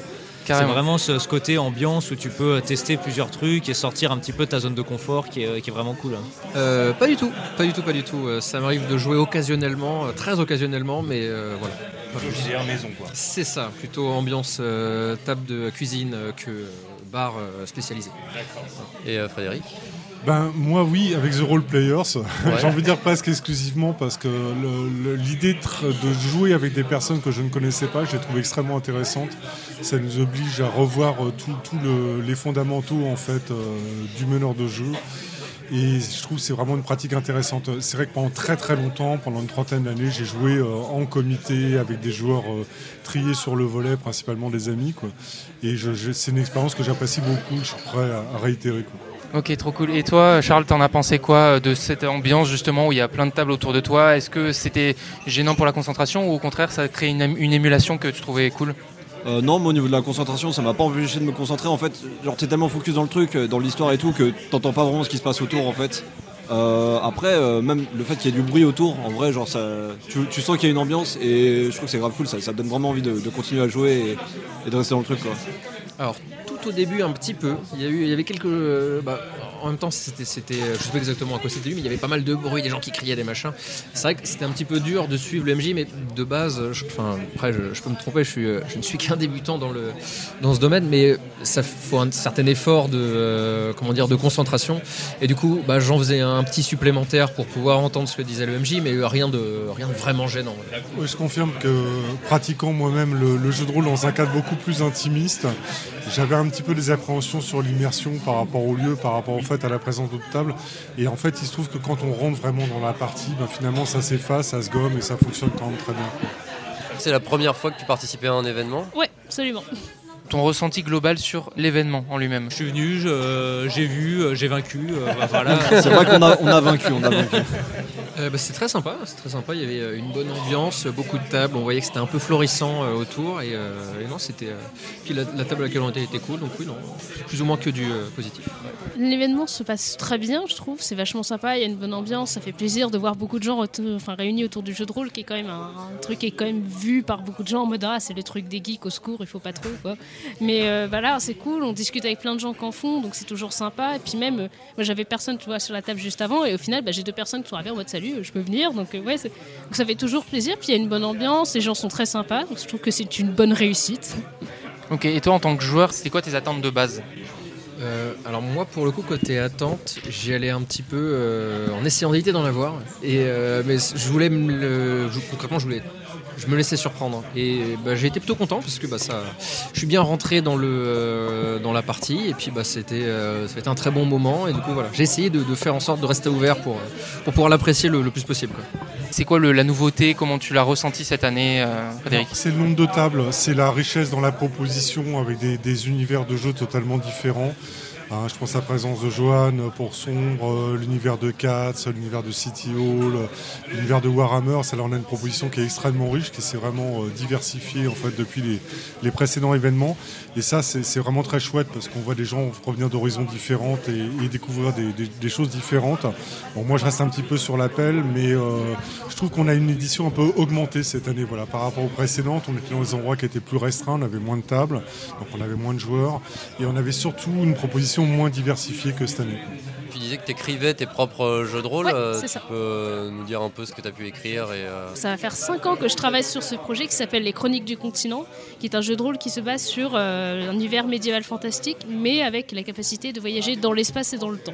c'est vraiment ce, ce côté ambiance où tu peux tester plusieurs trucs et sortir un petit peu de ta zone de confort qui est, qui est vraiment cool. hein. Euh, pas du tout, pas du tout, pas du tout. Euh, Ça m'arrive de jouer occasionnellement, euh, très occasionnellement, mais euh, voilà. JDR maison quoi. C'est ça, plutôt ambiance euh, table de cuisine euh, que euh, bar euh, spécialisé. Et euh, Frédéric? Ben moi oui, avec The Role Players, j'ai envie de dire presque exclusivement parce que l'idée de, jouer avec des personnes que je ne connaissais pas, je l'ai trouvé extrêmement intéressante. Ça nous oblige à revoir euh, le- les fondamentaux en fait euh, du meneur de jeu. Et je trouve que c'est vraiment une pratique intéressante. C'est vrai que pendant très très longtemps, pendant une trentaine d'années, j'ai joué euh, en comité avec des joueurs euh, triés sur le volet, principalement des amis. Quoi. Et c'est une expérience que j'apprécie beaucoup, je suis prêt à, à réitérer. Quoi. Ok, trop cool. Et toi, Charles, t'en as pensé quoi euh, de cette ambiance justement où il y a plein de tables autour de toi? Est-ce que c'était gênant pour la concentration ou au contraire ça a créé une, une émulation que tu trouvais cool? Euh, non, moi au niveau de la concentration, ça m'a pas empêché de me concentrer. En fait, genre t'es tellement focus dans le truc, euh, dans l'histoire et tout, que t'entends pas vraiment ce qui se passe autour en fait. Euh, après, euh, même le fait qu'il y ait du bruit autour, en vrai, genre ça, tu, tu sens qu'il y a une ambiance et je trouve que c'est grave cool. Ça, ça donne vraiment envie de, de continuer à jouer et, et de rester dans le truc quoi. Alors au début un petit peu, il y, avait quelques... euh, bah, en même temps, c'était, c'était, je sais pas exactement à quoi c'était mais il y avait pas mal de bruit, des gens qui criaient, des machins. C'est vrai que c'était un petit peu dur de suivre le MJ, mais de base, je- enfin, après, je, peux me tromper, euh, je ne suis qu'un débutant dans, le, dans ce domaine, mais ça faut un certain effort de, euh, comment dire, de concentration. Et du coup, bah, j'en faisais un petit supplémentaire pour pouvoir entendre ce que disait le MJ, mais euh, rien de, rien vraiment gênant. Je confirme que pratiquant moi-même le, le jeu de rôle dans un cadre beaucoup plus intimiste, j'avais un petit peu des appréhensions sur l'immersion par rapport au lieu, par rapport au fait à la présence d'autres tables. Et en fait, il se trouve que quand on rentre vraiment dans la partie, ben, finalement ça s'efface, ça se gomme et ça fonctionne quand même très bien. C'est la première fois que tu participais à un événement? Ouais, absolument. Ton ressenti global sur l'événement en lui-même Je suis venu, euh, j'ai vu, euh, j'ai vaincu. euh, bah, voilà. C'est vrai qu'on a, on a vaincu, on a vaincu. Euh, bah, c'est très sympa, c'est très sympa. Il y avait une bonne ambiance, beaucoup de tables. On voyait que c'était un peu florissant euh, autour et, euh, et non, c'était. euh, Puis la, la table à laquelle on était était cool, donc oui, non, plus ou moins que du euh, positif. L'événement se passe très bien, je trouve. C'est vachement sympa, il y a une bonne ambiance. Ça fait plaisir de voir beaucoup de gens autour- enfin, réunis autour du jeu de rôle, qui est quand même un, un truc qui est quand même vu par beaucoup de gens en mode ah, c'est le truc des geeks au secours, il faut pas trop. Quoi. Mais euh, voilà, c'est cool. On discute avec plein de gens qui en font, donc c'est toujours sympa. Et puis même, euh, moi j'avais personne tu vois, sur la table juste avant, et au final, bah, j'ai deux personnes qui sont arrivées en mode salut, je peux venir. Donc, euh, ouais, c'est- donc ça fait toujours plaisir. Puis il y a une bonne ambiance, les gens sont très sympas, donc je trouve que c'est une bonne réussite. Ok, et toi en tant que joueur, c'était quoi tes attentes de base? Euh, alors moi, pour le coup, côté attente, j'y allais un petit peu euh, en essayant d'éviter d'en avoir. Et, euh, mais je voulais me le- je- concrètement, je voulais je me laissais surprendre. Et bah, j'ai été plutôt content parce que bah, ça, je suis bien rentré dans, le, euh, dans la partie et puis bah, c'était euh, ça a été un très bon moment. Et du coup, voilà, j'ai essayé de, de faire en sorte de rester ouvert pour, pour pouvoir l'apprécier le, le plus possible. quoi. C'est quoi le- la nouveauté? Comment tu l'as ressenti cette année, euh, Frédéric? C'est le nombre de tables, c'est la richesse dans la proposition avec des, des univers de jeux totalement différents. Hein, je pense à la présence de Johan pour Sombre, euh, l'univers de Katz, l'univers de City Hall, euh, l'univers de Warhammer. Ça, là, on a une proposition qui est extrêmement riche, qui s'est vraiment euh, diversifiée en fait depuis les, précédents événements. Et ça, c'est vraiment très chouette parce qu'on voit des gens provenir d'horizons différentes et, découvrir des, choses différentes. Moi, je reste un petit peu sur l'appel, mais je trouve qu'on a une édition un peu augmentée cette année. Voilà, par rapport aux précédentes, on était dans des endroits qui étaient plus restreints, on avait moins de tables, donc on avait moins de joueurs, et on avait surtout une proposition moins diversifiée que cette année. Tu disais que tu écrivais tes propres jeux de rôle. Ouais, euh, tu ça. peux nous dire un peu ce que tu as pu écrire et, euh, Ça va faire 5 ans que je travaille sur ce projet qui s'appelle Les Chroniques du Continent, qui est un jeu de rôle qui se base sur euh, un univers médiéval fantastique, mais avec la capacité de voyager dans l'espace et dans le temps.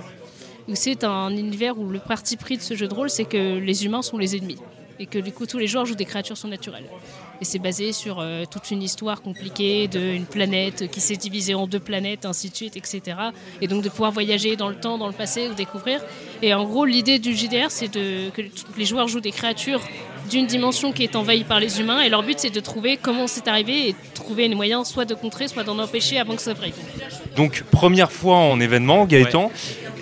C'est un univers où le parti pris de ce jeu de rôle, c'est que les humains sont les ennemis. Et que du coup, tous les joueurs jouent des créatures surnaturelles. Et c'est basé sur euh, toute une histoire compliquée d'une planète qui s'est divisée en deux planètes, ainsi de suite, etc. Et donc de pouvoir voyager dans le temps, dans le passé ou découvrir. Et en gros, l'idée du JDR, c'est de, que les joueurs jouent des créatures d'une dimension qui est envahie par les humains. Et leur but, c'est de trouver comment c'est arrivé et de trouver les moyens soit de contrer, soit d'en empêcher avant que ça vrille. Donc, première fois en événement, Gaëtan,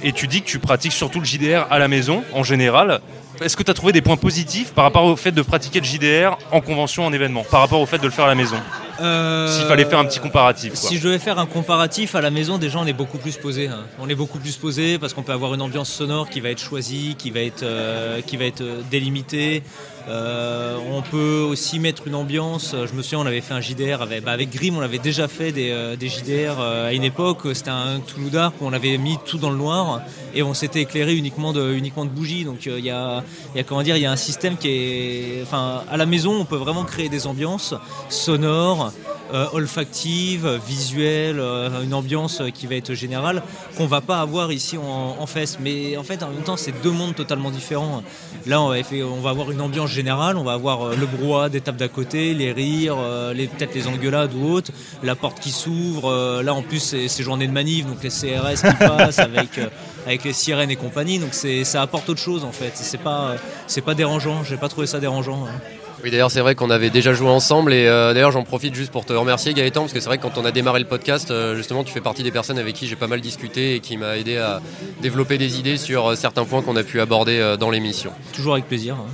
et tu dis que tu pratiques surtout le JDR à la maison, en général. Est-ce que tu as trouvé des points positifs par rapport au fait de pratiquer le JDR en convention, en événement, par rapport au fait de le faire à la maison Euh, S'il fallait faire un petit comparatif. quoi. Si je devais faire un comparatif à la maison, déjà on est beaucoup plus posé. hein. On est beaucoup plus posé parce qu'on peut avoir une ambiance sonore qui va être choisie, qui va être, euh, qui va être euh, délimitée. Euh, on peut aussi mettre une ambiance. Je me souviens, on avait fait un JDR avec, bah, avec Grim, on avait déjà fait des, euh, des JDR euh, à une époque. C'était un Toulouse où on avait mis tout dans le noir et on s'était éclairé uniquement de, uniquement de bougies. Donc il y, a, y a il y a un système qui est, enfin, à la maison, on peut vraiment créer des ambiances sonores, euh, olfactives, visuelles, euh, une ambiance qui va être générale qu'on va pas avoir ici en, en fest. Mais en fait, en même temps, c'est deux mondes totalement différents. Là, on va, on va avoir une ambiance générale, on va avoir euh, le brouhaha des tables d'à côté, les rires, euh, les, peut-être les engueulades ou autres, la porte qui s'ouvre. euh, là, en plus, c'est c'est journée de manif, donc les CRS qui passent avec, euh, avec les sirènes et compagnie. Donc c'est- ça apporte autre chose en fait. C'est pas, euh, c'est pas dérangeant. J'ai pas trouvé ça dérangeant. hein. Oui, d'ailleurs, c'est vrai qu'on avait déjà joué ensemble et euh, d'ailleurs, j'en profite juste pour te remercier, Gaëtan, parce que c'est vrai que quand on a démarré le podcast, euh, justement, tu fais partie des personnes avec qui j'ai pas mal discuté et qui m'a aidé à développer des idées sur euh, certains points qu'on a pu aborder euh, dans l'émission. Toujours avec plaisir. hein.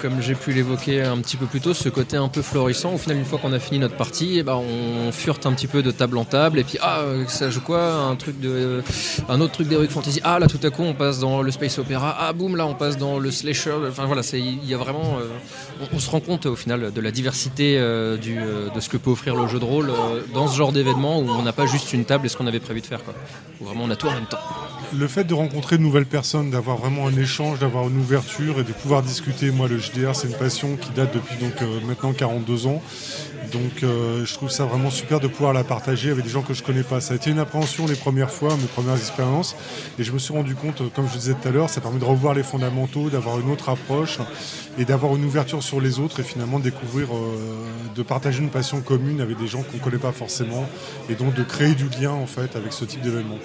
Comme j'ai pu l'évoquer un petit peu plus tôt, ce côté un peu florissant, au final, une fois qu'on a fini notre partie, eh ben, on furte un petit peu de table en table, et puis, ah, euh, ça joue quoi Un truc de, un autre truc d'Heroic Fantasy? Ah, là, tout à coup, on passe dans le Space Opera. Ah, boum, là, on passe dans le Slasher. Enfin, voilà, il y a vraiment. euh, on, se rend compte, au final, de la diversité euh, de ce que peut offrir le jeu de rôle dans ce genre d'événement où on n'a pas juste une table et ce qu'on avait prévu de faire. Où vraiment, on a tout en même temps. Le fait de rencontrer de nouvelles personnes, d'avoir vraiment un échange, d'avoir une ouverture et de pouvoir discuter, moi le JDR c'est une passion qui date depuis donc euh, maintenant 42 ans. Donc euh, je trouve ça vraiment super de pouvoir la partager avec des gens que je connais pas. Ça a été une appréhension les premières fois, mes premières expériences. Et je me suis rendu compte, euh, comme je disais tout à l'heure, ça permet de revoir les fondamentaux, d'avoir une autre approche et d'avoir une ouverture sur les autres et finalement de découvrir, euh, de partager une passion commune avec des gens qu'on ne connaît pas forcément et donc de créer du lien en fait avec ce type d'événement.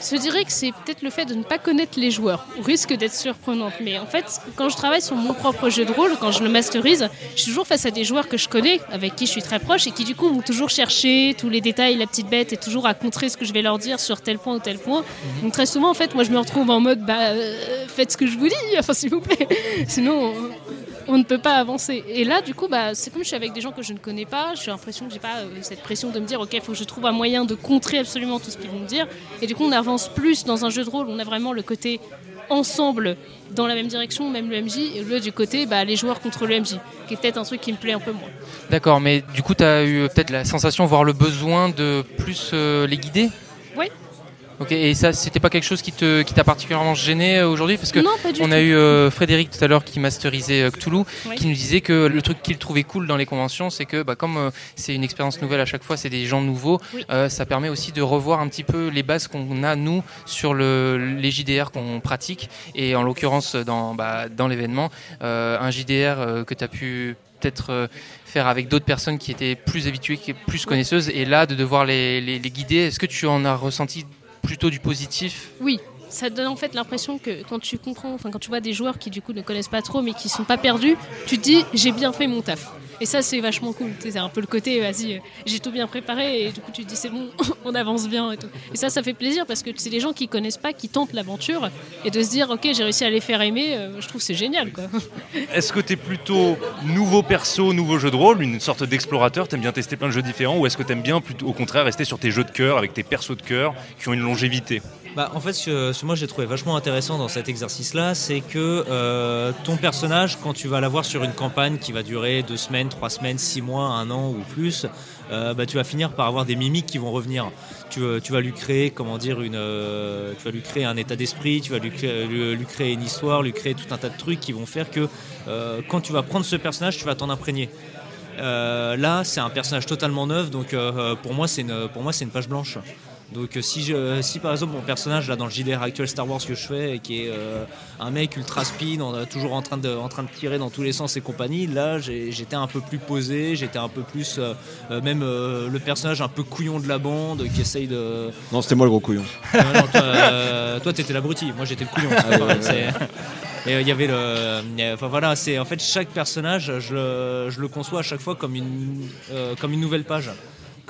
Je dirais que c'est peut-être le fait de ne pas connaître les joueurs, au risque d'être surprenante. Mais en fait, quand je travaille sur mon propre jeu de rôle, quand je le masterise, je suis toujours face à des joueurs que je connais, avec qui je suis très proche, et qui du coup vont toujours chercher tous les détails, la petite bête, et toujours à contrer ce que je vais leur dire sur tel point ou tel point. Donc très souvent, en fait, moi je me retrouve en mode, bah, euh, faites ce que je vous dis, enfin s'il vous plaît. Sinon, on, ne peut pas avancer. Et là, du coup, bah, c'est comme je suis avec des gens que je ne connais pas, j'ai l'impression que j'ai pas euh, cette pression de me dire, ok, il faut que je trouve un moyen de contrer absolument tout ce qu'ils vont me dire. Et du coup, on avance plus dans un jeu de rôle, on a vraiment le côté ensemble dans la même direction, même le MJ, et le du côté, bah, les joueurs contre le MJ, qui est peut-être un truc qui me plaît un peu moins. D'accord, mais du coup, tu as eu peut-être la sensation, voire le besoin de plus euh, les guider? Oui. Ok, et ça, c'était pas quelque chose qui te, qui t'a particulièrement gêné euh, aujourd'hui? Parce que Non, pas du on tout. a eu euh, Frédéric tout à l'heure qui masterisait euh, Cthulhu, Oui. qui nous disait que le truc qu'il trouvait cool dans les conventions, c'est que bah, comme euh, c'est une expérience nouvelle à chaque fois, c'est des gens nouveaux, Oui. ça permet aussi de revoir un petit peu les bases qu'on a nous sur le, les JDR qu'on pratique. Et en l'occurrence, dans, bah, dans l'événement, un JDR que tu as pu peut-être faire avec d'autres personnes qui étaient plus habituées, qui plus connaisseuses, et là de devoir les, les- les guider. Est-ce que tu en as ressenti plutôt du positif Oui, ça donne en fait l'impression que quand tu comprends, enfin quand tu vois des joueurs qui du coup ne connaissent pas trop mais qui sont pas perdus, tu te dis j'ai bien fait mon taf. Et ça c'est vachement cool. Tu C'est un peu le côté vas-y, j'ai tout bien préparé et du coup tu te dis c'est bon, on avance bien et tout. Et ça ça fait plaisir parce que c'est les gens qui connaissent pas qui tentent l'aventure et de se dire ok j'ai réussi à les faire aimer, euh, je trouve c'est génial quoi. Est-ce que t'es plutôt nouveau perso, nouveau jeu de rôle, une sorte d'explorateur, t'aimes bien tester plein de jeux différents, ou est-ce que t'aimes bien plutôt au contraire rester sur tes jeux de cœur avec tes persos de cœur qui ont une longévité? Bah, en fait, ce, ce moi j'ai trouvé vachement intéressant dans cet exercice-là, c'est que euh, ton personnage, quand tu vas l'avoir sur une campagne qui va durer deux semaines, trois semaines, six mois, un an ou plus, euh, bah, tu vas finir par avoir des mimiques qui vont revenir. Tu, euh, vas lui créer, comment dire, une, tu vas lui créer un état d'esprit, tu vas lui créer, une histoire, lui créer tout un tas de trucs qui vont faire que quand tu vas prendre ce personnage, tu vas t'en imprégner. Là, c'est un personnage totalement neuf, donc pour moi, c'est pour moi, c'est une page blanche. Donc euh, si, je, si par exemple mon personnage là dans le JDR actuel Star Wars que je fais, et qui est euh, un mec ultra speed, en- toujours en train, de, en train de tirer dans tous les sens et compagnie, là j'étais un peu plus posé, j'étais un peu plus euh, même euh, le personnage un peu couillon de la bande qui essaye de... Non, c'était moi le gros couillon. Non, non, toi, toi, t'étais l'abruti, moi j'étais le couillon. c'est- Et euh, il y avait le. Enfin voilà, c'est en fait chaque personnage, je le, je le conçois à chaque fois comme une, euh, comme une nouvelle page.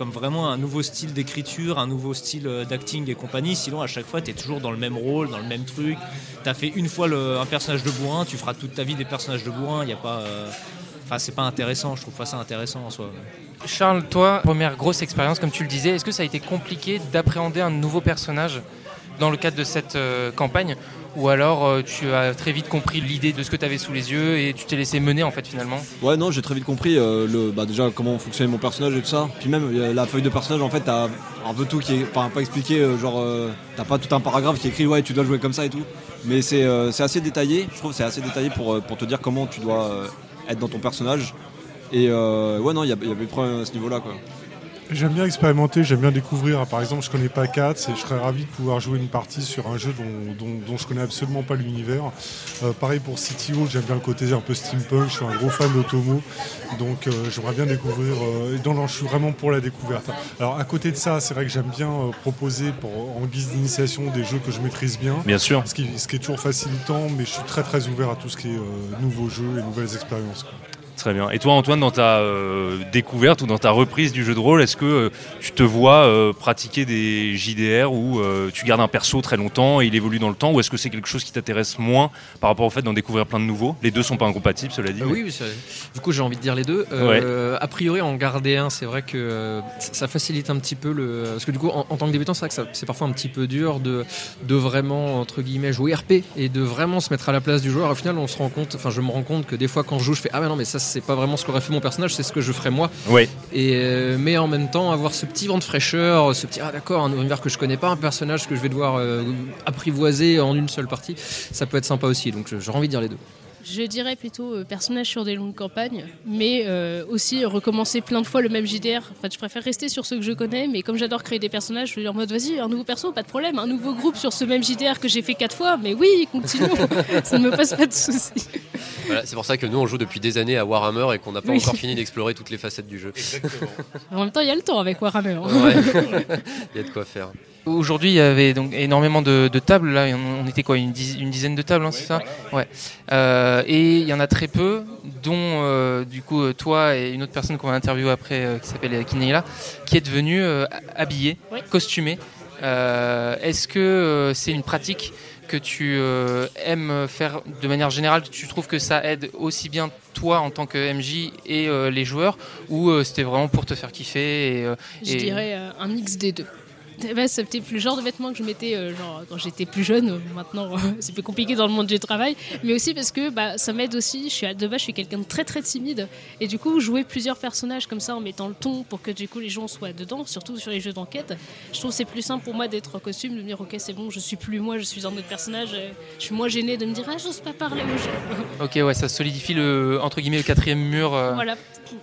Comme vraiment un nouveau style d'écriture, un nouveau style euh, d'acting et compagnie. Sinon, à chaque fois, tu es toujours dans le même rôle, dans le même truc. Tu as fait une fois le- un personnage de bourrin, tu feras toute ta vie des personnages de bourrin. Il n'y a pas. euh, Enfin, c'est pas intéressant, je trouve pas ça intéressant en soi. Charles, toi, première grosse expérience, comme tu le disais, est-ce que ça a été compliqué d'appréhender un nouveau personnage dans le cadre de cette euh, campagne? Ou alors euh, tu as très vite compris l'idée de ce que tu avais sous les yeux et tu t'es laissé mener en fait finalement Ouais, non, j'ai très vite compris euh, le, bah, déjà comment fonctionnait mon personnage et tout ça. Puis même euh, la feuille de personnage, en fait, t'as un peu tout qui est, enfin, pas expliqué, genre, t'as pas tout un paragraphe qui écrit, ouais, tu dois jouer comme ça et tout. Mais c'est assez détaillé, je trouve, c'est assez détaillé pour, pour te dire comment tu dois être dans ton personnage. Et ouais, non, il y, y avait problème à ce niveau-là, quoi. J'aime bien expérimenter, j'aime bien découvrir. Par exemple, je connais pas Cats et je serais ravi de pouvoir jouer une partie sur un jeu dont, dont, dont je connais absolument pas l'univers. Euh, pareil pour CTO, j'aime bien le côté un peu steampunk, je suis un gros fan d'Otomo, donc euh, j'aimerais bien découvrir. euh, et non, non, je suis vraiment pour la découverte. Alors à côté de ça, c'est vrai que j'aime bien euh, proposer pour, en guise d'initiation des jeux que je maîtrise bien. Bien sûr. Ce qui, ce qui est toujours facilitant, mais je suis très très ouvert à tout ce qui est euh, nouveaux jeux et nouvelles expériences. quoi. Très bien. Et toi, Antoine, dans ta euh, découverte ou dans ta reprise du jeu de rôle, est-ce que euh, tu te vois euh, pratiquer des JDR où tu gardes un perso très longtemps et il évolue dans le temps, ou est-ce que c'est quelque chose qui t'intéresse moins par rapport au fait d'en découvrir plein de nouveaux? Les deux sont pas incompatibles, cela dit. Euh, mais- oui, oui, du coup j'ai envie de dire les deux. A priori en garder un, c'est vrai que ça facilite un petit peu le... Parce que du coup en, en tant que débutant, c'est vrai que c'est parfois un petit peu dur de, de vraiment, entre guillemets, jouer RP et de vraiment se mettre à la place du joueur. Au final, on se rend compte, enfin je me rends compte que des fois quand je joue, je fais Ah mais non mais ça c'est pas vraiment ce qu'aurait fait mon personnage, c'est ce que je ferais moi. Ouais. Et, euh, mais en même temps, avoir ce petit vent de fraîcheur, ce petit ah d'accord, un univers que je connais pas, un personnage que je vais devoir euh, apprivoiser en une seule partie, ça peut être sympa aussi. Donc j'aurais envie de dire les deux. Je dirais plutôt euh, personnage sur des longues campagnes, mais euh, aussi recommencer plein de fois le même JDR. En fait, je préfère rester sur ceux que je connais, mais comme j'adore créer des personnages, je suis en mode vas-y, un nouveau perso, pas de problème, un nouveau groupe sur ce même JDR que j'ai fait quatre fois, mais oui, continuons, ça ne me pose pas de soucis. Voilà, c'est pour ça que nous on joue depuis des années à Warhammer et qu'on n'a pas Oui. encore fini d'explorer toutes les facettes du jeu. En même temps, il y a le temps avec Warhammer. hein. Ouais. Il y a de quoi faire. Aujourd'hui, il y avait donc énormément de, de tables. Là, on on était quoi, une, diz- une dizaine de tables, hein, c'est ça Ouais. Euh, et il y en a très peu, dont euh, du coup euh, toi et une autre personne qu'on va interviewer après, euh, qui s'appelle Kineila, qui est devenue euh, habillée, costumée. Euh, Est-ce que euh, c'est une pratique que tu euh, aimes faire de manière générale? Tu trouves que ça aide aussi bien toi en tant que MJ et euh, les joueurs, ou euh, c'était vraiment pour te faire kiffer et, euh, Je et- dirais euh, un mix des deux. Eh ben, C'était le genre de vêtements que je mettais euh, genre, quand j'étais plus jeune. Euh, Maintenant, c'est plus compliqué dans le monde du travail. Mais aussi parce que bah, ça m'aide aussi. Je suis, de base, je suis quelqu'un de très très timide. Et du coup, jouer plusieurs personnages comme ça en mettant le ton pour que du coup les gens soient dedans, surtout sur les jeux d'enquête, je trouve que c'est plus simple pour moi d'être en costume, de me dire ok, c'est bon, je suis plus moi, je suis un autre personnage. Euh, Je suis moins gênée de me dire ah, j'ose pas parler aux gens. Ok, ouais, ça solidifie le entre guillemets le quatrième mur. euh. Voilà.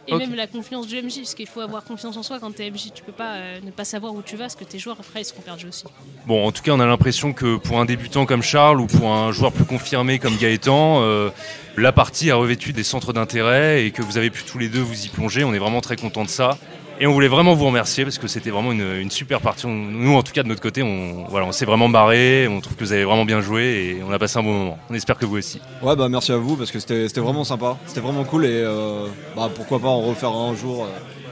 Et même la confiance du MJ, parce qu'il faut avoir confiance en soi quand t'es MJ. Tu peux pas euh, ne pas savoir où tu vas, parce que tes joueurs joueurs après ils seront perdus aussi. Bon, en tout cas, on a l'impression que pour un débutant comme Charles ou pour un joueur plus confirmé comme Gaëtan, euh, la partie a revêtu des centres d'intérêt et que vous avez pu tous les deux vous y plonger. On est vraiment très content de ça. Et on voulait vraiment vous remercier parce que c'était vraiment une, super partie. Nous, en tout cas, de notre côté, on, voilà, on s'est vraiment barré. On trouve que vous avez vraiment bien joué et on a passé un bon moment. On espère que vous aussi. Ouais, bah merci à vous parce que c'était c'était vraiment sympa. C'était vraiment cool et euh, bah, pourquoi pas en refaire un jour, euh,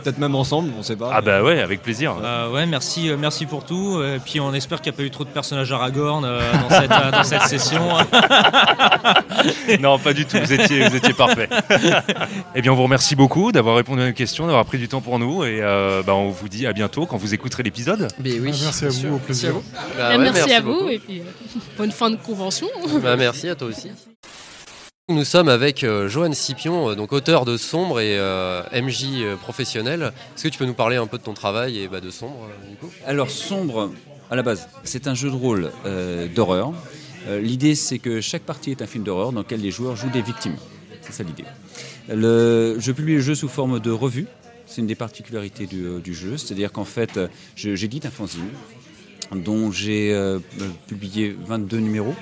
peut-être même ensemble, on sait pas. Ah bah ouais, avec plaisir. Euh, ouais, merci, euh, merci pour tout. Et puis on espère qu'il n'y a pas eu trop de personnages Aragorn euh, dans, cette, euh, dans cette session. non, pas du tout. Vous étiez, vous étiez parfait. eh bien, on vous remercie beaucoup d'avoir répondu à nos questions, d'avoir pris du temps pour nous. Et euh, bah, on vous dit à bientôt quand vous écouterez l'épisode. Mais oui, Ah, merci à vous, au plaisir. Merci à vous. Bah ouais, merci, à vous beaucoup. et puis euh, bonne fin de convention. Bah, merci à toi aussi. Nous sommes avec euh, Johan Scipion, euh, donc auteur de Sombre et euh, MJ euh, professionnel. Est-ce que tu peux nous parler un peu de ton travail et bah, de Sombre, Alors Sombre, à la base, c'est un jeu de rôle d'horreur. L'idée, c'est que chaque partie est un film d'horreur dans lequel les joueurs jouent des victimes. C'est ça l'idée. Je publie le jeu sous forme de revue. C'est une des particularités du, du jeu. C'est-à-dire qu'en fait, j'édite un fanzine dont j'ai publié 22 numéros,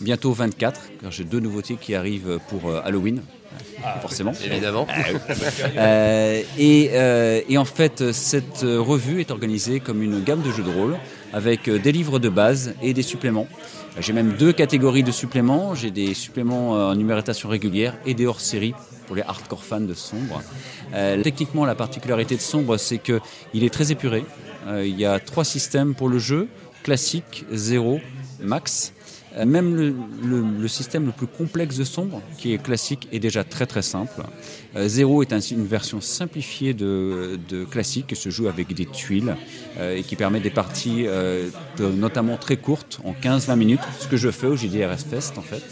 bientôt 24, car j'ai deux nouveautés qui arrivent pour euh, Halloween, forcément. Évidemment. Euh, et, euh, et en fait, cette euh, revue est organisée comme une gamme de jeux de rôle avec euh, des livres de base et des suppléments. Euh, J'ai même deux catégories de suppléments. J'ai des suppléments euh, en numérotation régulière et des hors-série pour les hardcore fans de Sombre. Euh, techniquement, la particularité de Sombre, c'est qu'il est très épuré. Euh, il y a trois systèmes pour le jeu classique, zéro, max. Euh, Même le, système le plus complexe de Sombre, qui est classique, est déjà très très simple. Euh, Zéro est ainsi une version simplifiée de, classique qui se joue avec des tuiles euh, et qui permet des parties notamment très courtes, en 15-20 minutes, ce que je fais au JDRS Fest en fait.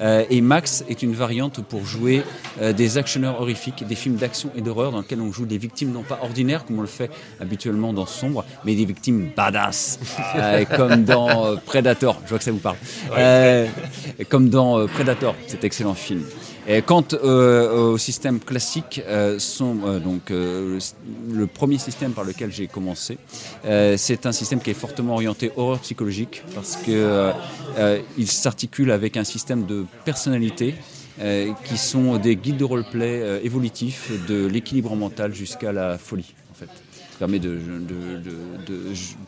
Euh, et Max est une variante pour jouer euh, des actionneurs horrifiques, des films d'action et d'horreur dans lesquels on joue des victimes non pas ordinaires comme on le fait habituellement dans Sombre, mais des victimes badass, euh, comme dans Predator. Je vois que ça vous parle. Comme dans Predator, cet excellent film. Et quant euh, au système classique, euh, sont, euh, donc, euh, le, premier système par lequel j'ai commencé, c'est un système qui est fortement orienté horreur psychologique parce que euh, euh, il s'articule avec un système de personnalité qui sont des guides de roleplay évolutifs de l'équilibre mental jusqu'à la folie en fait. Ça permet de,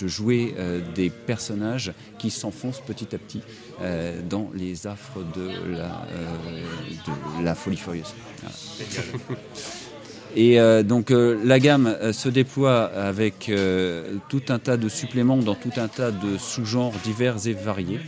jouer des personnages qui s'enfoncent petit à petit euh, dans les affres de la, euh, folie furieuse. Et euh, donc la gamme se déploie avec tout un tas de suppléments dans tout un tas de sous-genres divers et variés.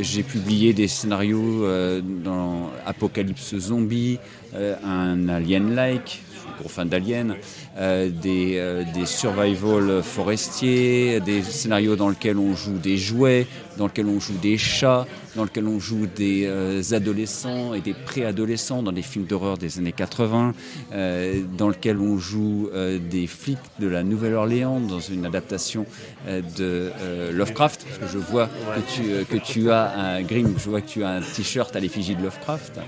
J'ai publié des scénarios dans Apocalypse Zombie, un Alien-like, gros fan d'Alien, euh, des, euh, des survival forestiers, des scénarios dans lesquels on joue des jouets, dans lesquels on joue des chats, dans lesquels on joue des euh, adolescents et des préadolescents dans des films d'horreur des années 80, euh, dans lequel on joue euh, des flics de la Nouvelle-Orléans dans une adaptation de Lovecraft. Parce que je vois que, tu, as un Grimm, je vois que tu as un t-shirt à l'effigie de Lovecraft.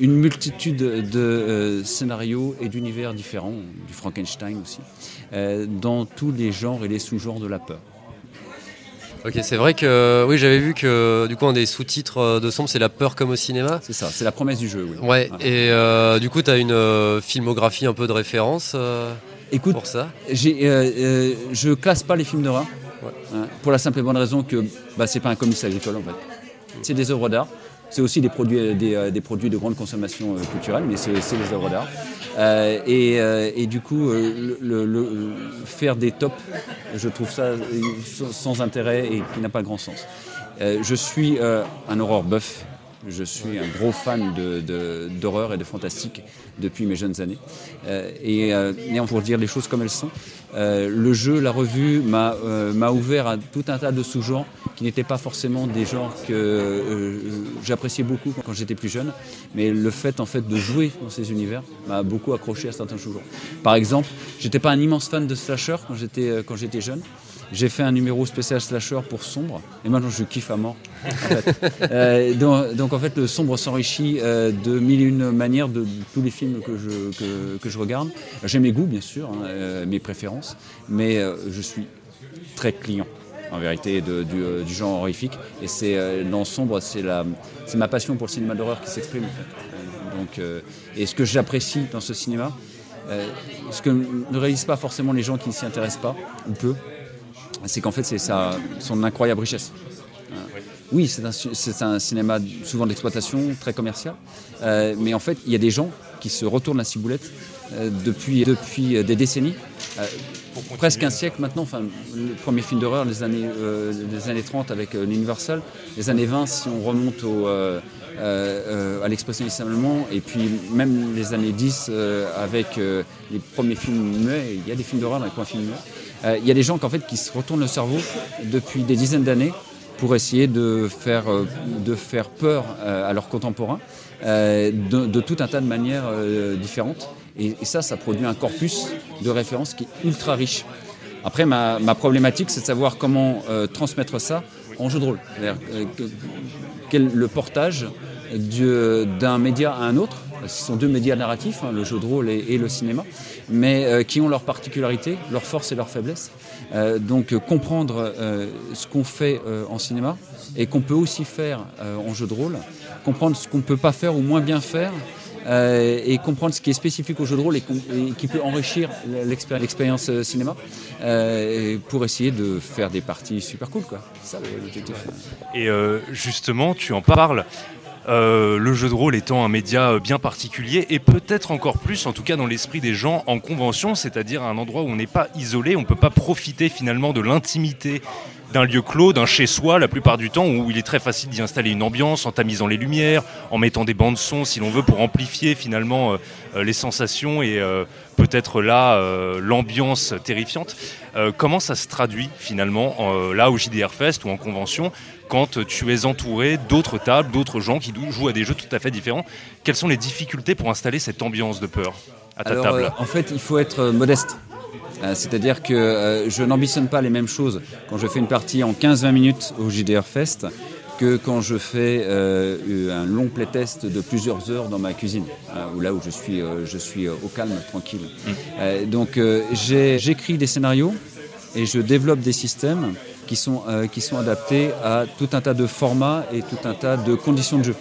Une multitude de scénarios et d'univers différents, du Frankenstein aussi, dans tous les genres et les sous-genres de la peur. Ok, c'est vrai que oui, j'avais vu que du coup un des sous-titres euh, de Sombre, c'est la peur comme au cinéma. C'est ça, c'est la promesse du jeu. Oui. Ouais, et euh, du coup, tu as une euh, filmographie un peu de référence euh, Écoute, pour ça? J'ai, euh, euh, je classe pas les films d'horreur Ouais. hein, pour la simple et bonne raison que bah, c'est pas un comics agricole en fait. C'est des œuvres d'art. C'est aussi des produits, des, euh, des produits de grande consommation euh, culturelle, mais c'est des œuvres d'art. Euh, et, euh, du coup, euh, le, faire des tops, je trouve ça euh, sans, intérêt et qui n'a pas grand sens. Euh, je suis euh, un horreur buff. Je suis un gros fan d'horreur et de fantastique depuis mes jeunes années. Euh, et euh, néanmoins, pour dire les choses comme elles sont, euh, le jeu, la revue m'a euh, m'a ouvert à tout un tas de sous-genres qui n'étaient pas forcément des genres que euh, j'appréciais beaucoup quand j'étais plus jeune. Mais le fait en fait de jouer dans ces univers m'a beaucoup accroché à certains sous-genres. Par exemple, j'étais pas un immense fan de slasher quand j'étais quand j'étais jeune. J'ai fait un numéro spécial slasher pour sombre, et maintenant je kiffe à mort. Euh, donc, en fait, le sombre s'enrichit euh, de mille et une manières de, tous les films que je, que, je regarde. J'ai mes goûts, bien sûr, hein, euh, mes préférences, mais je suis très client en vérité du, genre horrifique et c'est dans sombre c'est ma passion pour le cinéma d'horreur qui s'exprime et ce que j'apprécie dans ce cinéma ce que ne réalisent pas forcément les gens qui ne s'y intéressent pas ou peu c'est qu'en fait c'est son incroyable richesse Euh, oui, c'est un, un cinéma souvent d'exploitation, très commercial. Euh, mais en fait, il y a des gens qui se retournent la ciboulette euh, depuis, depuis euh, des décennies, euh, presque un siècle maintenant. Enfin, le premier film d'horreur des années, euh, des années 30 avec euh, l'Universal, les années 20 si on remonte au, euh, euh, euh, à l'expressionnisme allemand, et puis même les années 10 euh, avec euh, les premiers films muets. Il y a des films d'horreur dans les premiers films muets. Euh, il y a des gens qui se retournent le cerveau depuis des dizaines d'années pour essayer de faire, euh, peur euh, à leurs contemporains de, tout un tas de manières différentes. Et, ça, ça produit un corpus de références qui est ultra riche. Après, ma, ma problématique, c'est de savoir comment transmettre ça en jeu de rôle. Euh, que- quel le portage du- d'un média à un autre. Ce sont deux médias narratifs, hein, le jeu de rôle et le cinéma, mais euh, qui ont leurs particularités, leurs forces et leurs faiblesses. Euh, donc euh, comprendre ce qu'on fait en cinéma et qu'on peut aussi faire en jeu de rôle, comprendre ce qu'on ne peut pas faire ou moins bien faire, et comprendre ce qui est spécifique au jeu de rôle et, qui peut enrichir l'expéri- l'expérience cinéma pour essayer de faire des parties super cool. quoi. Ça l'objectif. Et justement, tu en parles. Euh, le jeu de rôle étant un média bien particulier et peut-être encore plus, en tout cas dans l'esprit des gens, en convention, c'est-à-dire un endroit où on n'est pas isolé, on ne peut pas profiter finalement de l'intimité d'un lieu clos, d'un chez-soi, la plupart du temps, où il est très facile d'y installer une ambiance en tamisant les lumières, en mettant des bandes son, si l'on veut, pour amplifier finalement euh, euh, les sensations et peut-être là l'ambiance terrifiante. Comment ça se traduit finalement là au JDR Fest ou en convention? Quand tu es entouré d'autres tables, d'autres gens qui jouent à des jeux tout à fait différents Quelles sont les difficultés pour installer cette ambiance de peur à ta Alors, table euh, en fait, il faut être euh, modeste. Euh, C'est-à-dire que euh, je n'ambitionne pas les mêmes choses quand je fais une partie en 15-20 minutes au JDR Fest que quand je fais euh, un long playtest de plusieurs heures dans ma cuisine, euh, où là où je suis, je suis au calme, tranquille. Euh, donc j'écris des scénarios et je développe des systèmes qui sont, euh, qui sont adaptés à tout un tas de formats et tout un tas de conditions de jeu.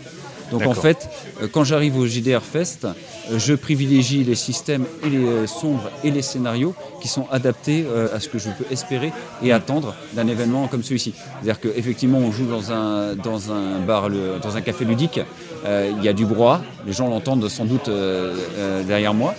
Donc en fait, euh, quand j'arrive au JDR Fest, euh, je privilégie les systèmes et les sombres et les scénarios qui sont adaptés à ce que je peux espérer et attendre d'un événement comme celui-ci. C'est-à-dire qu'effectivement, on joue dans un, dans un bar, le- dans un café ludique, il y a du brouhaha, les gens l'entendent sans doute derrière moi.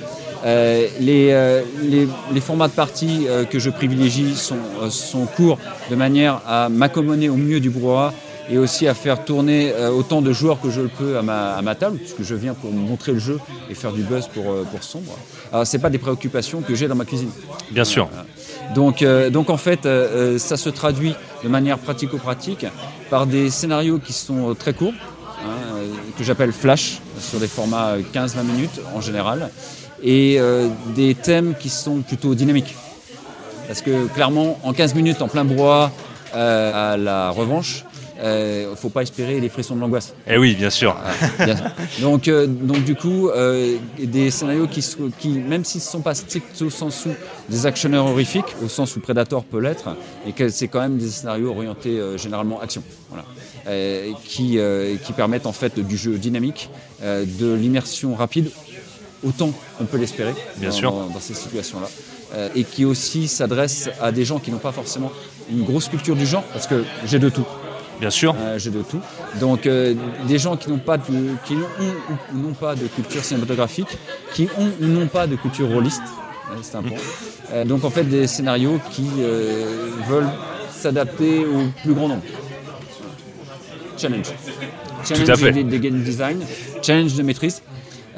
Euh, les, euh, les, les formats de partie euh, que je privilégie sont, sont courts de manière à m'accommoder au mieux du brouhaha et aussi à faire tourner autant de joueurs que je le peux à ma, à ma table, puisque je viens pour montrer le jeu et faire du buzz pour, pour sombre. Alors, ce pas des préoccupations que j'ai dans ma cuisine. Bien sûr. Donc, donc en fait, ça se traduit de manière pratico-pratique par des scénarios qui sont très courts, hein, que j'appelle flash, sur des formats euh, 15-20 minutes en général, et euh, des thèmes qui sont plutôt dynamiques. Parce que clairement, en 15 minutes, en plein brouhaha, euh, à la revanche, il ne faut pas espérer les frissons de l'angoisse. Eh oui, bien sûr. Ah, bien. donc, euh, donc du coup, euh, des scénarios qui, qui même s'ils ne sont pas stricto sensu des actionneurs horrifiques, au sens où Predator peut l'être, et que c'est quand même des scénarios orientés euh, généralement action, voilà, Euh, qui, euh, qui permettent en fait du jeu dynamique, euh, de l'immersion rapide, autant qu'on peut l'espérer Bien dans, sûr. dans- dans ces situations-là, Euh, et qui aussi s'adresse à des gens qui n'ont pas forcément une grosse culture du genre, parce que j'ai de tout. Bien sûr. Euh, j'ai de tout. Donc euh, des gens qui n'ont pas de, qui n'ont ou n'ont pas de culture cinématographique, qui ont ou n'ont pas de culture rôliste, c'est un point. Euh, donc en fait des scénarios qui veulent s'adapter au plus grand nombre. Challenge. Challenge Tout à fait. Des, des game design, challenge de maîtrise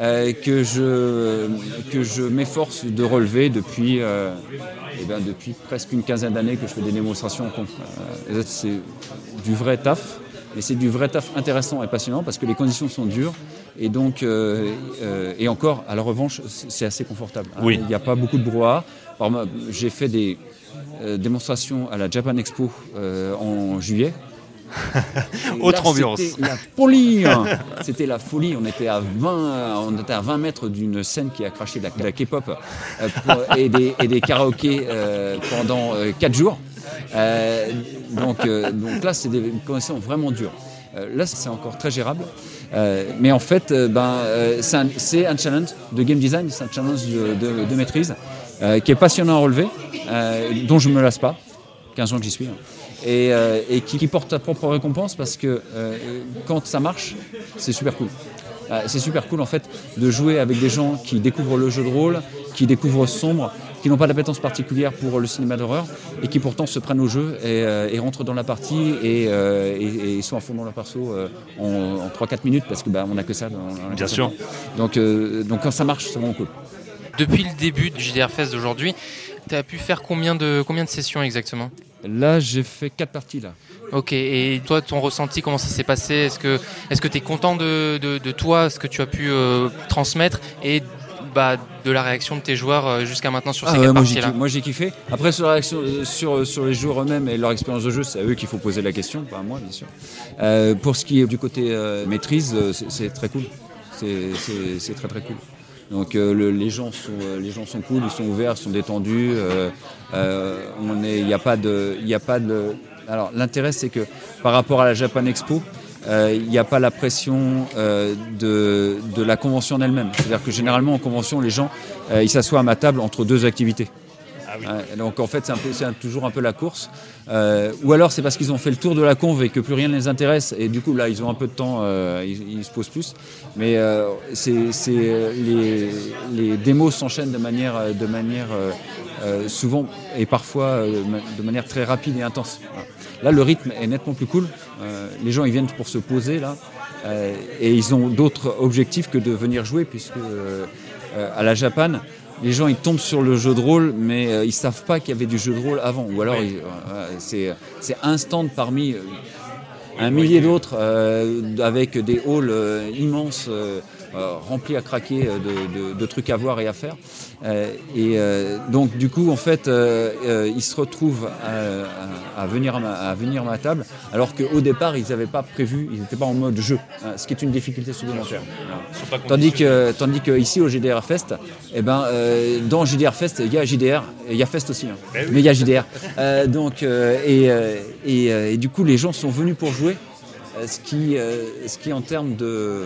euh, que je que je m'efforce de relever depuis euh, eh ben, depuis presque une quinzaine d'années que je fais des démonstrations. Euh, c'est du vrai taf, et c'est du vrai taf intéressant et passionnant parce que les conditions sont dures et donc euh, et encore à la revanche c'est assez confortable. hein. Oui. Il n'y a pas beaucoup de brouhaha. J'ai fait des euh, démonstration à la Japan Expo en juillet. Autre là, ambiance. C'était la folie. hein. C'était la folie. On était à 20, on était à 20 mètres d'une scène qui a craché de la, K-pop euh, et, des, et des karaokés euh, pendant 4 jours. Euh, donc, euh, donc là, c'est des conditions vraiment dures. Là, c'est encore très gérable. Mais en fait, ben, c'est un, challenge de game design, c'est un challenge de, de- de maîtrise qui est passionnant à relever, dont je ne me lasse pas. 15 ans que j'y suis. hein. Et, euh, et qui, qui porte sa propre récompense parce que euh, quand ça marche, c'est super cool. Euh, c'est super cool en fait de jouer avec des gens qui découvrent le jeu de rôle, qui découvrent Sombre, qui n'ont pas d'appétence particulière pour le cinéma d'horreur et qui pourtant se prennent au jeu et, euh, et rentrent dans la partie et, euh, et- et sont à fond dans leur perso euh, en, en 3-4 minutes parce que bah, on n'a que ça. Dans, Bien sûr. Donc, euh, donc quand ça marche, c'est vraiment cool. Depuis le début du JDR Fest d'aujourd'hui, tu as pu faire combien de, combien de sessions exactement? Là, j'ai fait 4 parties là. Ok, et toi, ton ressenti, comment ça s'est passé? Est-ce que est-ce que tu es content de, de, de toi, ce que tu as pu euh, transmettre? Et bah, de la réaction de tes joueurs euh, jusqu'à maintenant sur Ah ces ouais, quatre moi, j'ai parties-là? kiffé- moi j'ai kiffé. Après sur la réaction euh, sur, sur les joueurs eux-mêmes et leur expérience de jeu, c'est à eux qu'il faut poser la question, pas à moi bien sûr. Euh, pour ce qui est du côté euh, maîtrise, euh, c'est c'est très cool. C'est- C'est c'est très très cool. Donc euh, le- les gens sont euh, les gens sont cool, ils sont ouverts, ils sont détendus. euh, il n'y a pas de. Alors l'intérêt c'est que par rapport à la Japan Expo. euh, Il n'y a pas la pression euh, de, de la convention en elle-même. C'est-à-dire que généralement en convention, les gens euh, ils s'assoient à ma table entre deux activités. Ouais, donc en fait, c'est toujours un peu la course. Euh, ou alors c'est parce qu'ils ont fait le tour de la conve et que plus rien ne les intéresse. Et du coup, là, ils ont un peu de temps, euh, ils, se posent plus. Mais euh, c'est les, les démos s'enchaînent de manière, de manière souvent et parfois de manière très rapide et intense. Là, le rythme est nettement plus cool. Les gens, ils viennent pour se poser là. Et ils ont d'autres objectifs que de venir jouer, puisque à la Japan, les gens ils tombent sur le jeu de rôle, mais euh, ils savent pas qu'il y avait du jeu de rôle avant. Ou alors ils- euh, c'est c'est un stand parmi euh, un millier d'autres euh, avec des halls euh, immenses euh, euh, remplis à craquer euh, de, de- de trucs à voir et à faire. Euh, et euh, donc du coup en fait euh, euh, ils se retrouvent à, à- à venir à, ma, à venir à ma table alors qu'au départ ils n'avaient pas prévu, ils n'étaient pas en mode jeu, hein, ce qui est une difficulté supplémentaire. Tandis que, tandis que ici au JDR Fest, eh ben, euh, dans JDR Fest, il y a JDR, il y a Fest aussi, hein. Eh oui. mais il y a JDR. Euh, donc, euh, et, euh, et, et du coup, les gens sont venus pour jouer, ce, qui, euh, ce qui en termes de,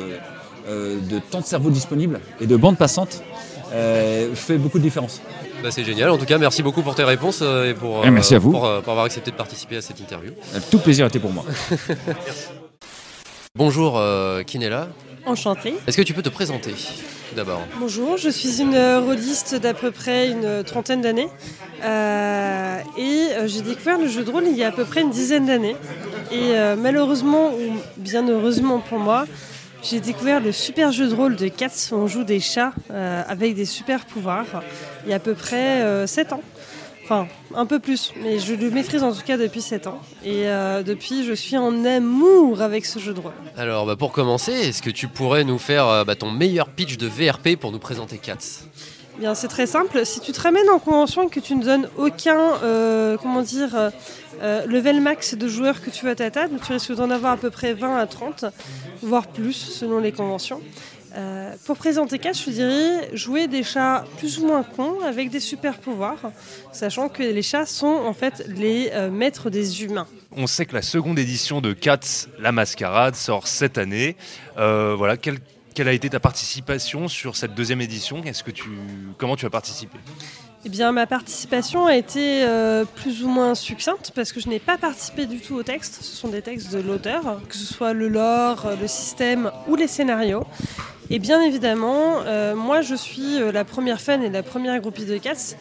euh, de temps de cerveau disponible et de bande passante euh, fait beaucoup de différence. Bah, c'est génial. En tout cas, merci beaucoup pour tes réponses euh, et pour, Eh, merci à vous. pour, euh, pour avoir accepté de participer à cette interview. Euh, Tout plaisir était pour moi. Bonjour euh, Kinella. Enchantée. Est-ce que tu peux te présenter tout d'abord? Bonjour, je suis une euh, rôliste d'à peu près une trentaine d'années Euh, et euh, j'ai découvert le jeu de rôle il y a à peu près une dizaine d'années. Et euh, malheureusement, ou bien heureusement pour moi, j'ai découvert le super jeu de rôle de Cats où on joue des chats euh, avec des super pouvoirs il y a à peu près 7 ans. Enfin, un peu plus, mais je le maîtrise en tout cas depuis 7 ans. Et euh, depuis, je suis en amour avec ce jeu de rôle. Alors, bah, pour commencer, est-ce que tu pourrais nous faire euh, bah, ton meilleur pitch de VRP pour nous présenter Cats Bien, c'est très simple. Si tu te ramènes en convention et que tu ne donnes aucun, euh, comment dire, euh, level max de joueurs que tu veux à ta table, tu risques d'en avoir à peu près 20 à 30, voire plus selon les conventions. Euh, pour présenter Cat, je dirais jouer des chats plus ou moins cons avec des super pouvoirs, sachant que les chats sont en fait les euh, maîtres des humains. On sait que la seconde édition de Cats, la mascarade, sort cette année. Voilà, quelle, a été ta participation sur cette deuxième édition? Comment tu as participé? Eh bien, ma participation a été euh, plus ou moins succincte parce que je n'ai pas participé du tout au texte. Ce sont des textes de l'auteur, que ce soit le lore, le système ou les scénarios. Et bien évidemment, euh, moi je suis euh, la première fan et la première groupie de Cats.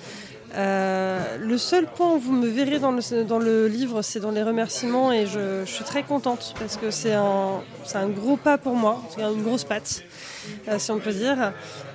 Euh, le seul point où vous me verrez dans le, dans le livre, c'est dans les remerciements et je, suis très contente parce que c'est un, un gros pas pour moi, c'est une grosse patte, si on peut dire.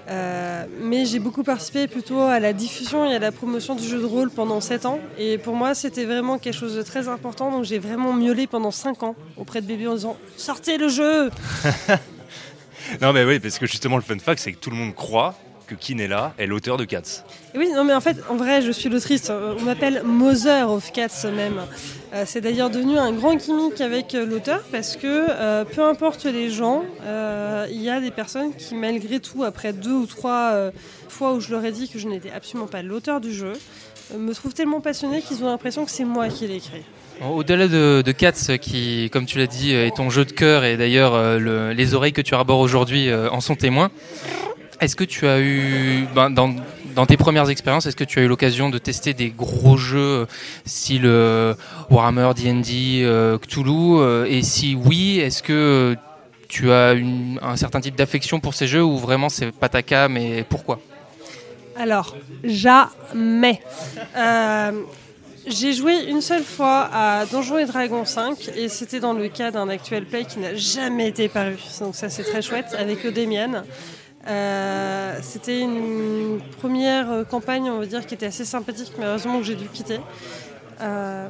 Euh, mais j'ai beaucoup participé plutôt à la diffusion et à la promotion du jeu de rôle pendant 7 ans. Et pour moi, c'était vraiment quelque chose de très important. Donc j'ai vraiment miaulé pendant 5 ans auprès de bébés en disant Sortez le jeu Non, mais oui, parce que justement, le fun fact, c'est que tout le monde croit que Kinella est l'auteur de Cats. Oui, non, mais en fait, en vrai, je suis l'autrice. On m'appelle Mother of Cats même. Euh, c'est d'ailleurs devenu un grand gimmick avec euh, l'auteur parce que euh, peu importe les gens, euh, il y a des personnes qui, malgré tout, après deux ou trois euh, fois où je leur ai dit que je n'étais absolument pas l'auteur du jeu, me trouvent tellement passionnée qu'ils ont l'impression que c'est moi qui l'ai écrit. Au-delà de, de Cats, qui, comme tu l'as dit, est ton jeu de cœur, et d'ailleurs le- les oreilles que tu arbores aujourd'hui en sont témoins, est-ce que tu as eu, ben, dans, tes premières expériences, est-ce que tu as eu l'occasion de tester des gros jeux euh, style euh, Warhammer, D&D, euh, Cthulhu Et si oui, est-ce que tu as un certain type d'affection pour ces jeux ou vraiment c'est pas ta cam et pourquoi? Alors, jamais. J'ai joué une seule fois à Donjons et Dragons 5 et c'était dans le cas d'un actuel play qui n'a jamais été paru. Donc ça c'est très chouette avec Eudemian. Euh, c'était une première euh, campagne, on va dire, qui était assez sympathique, mais heureusement que j'ai dû quitter. Euh,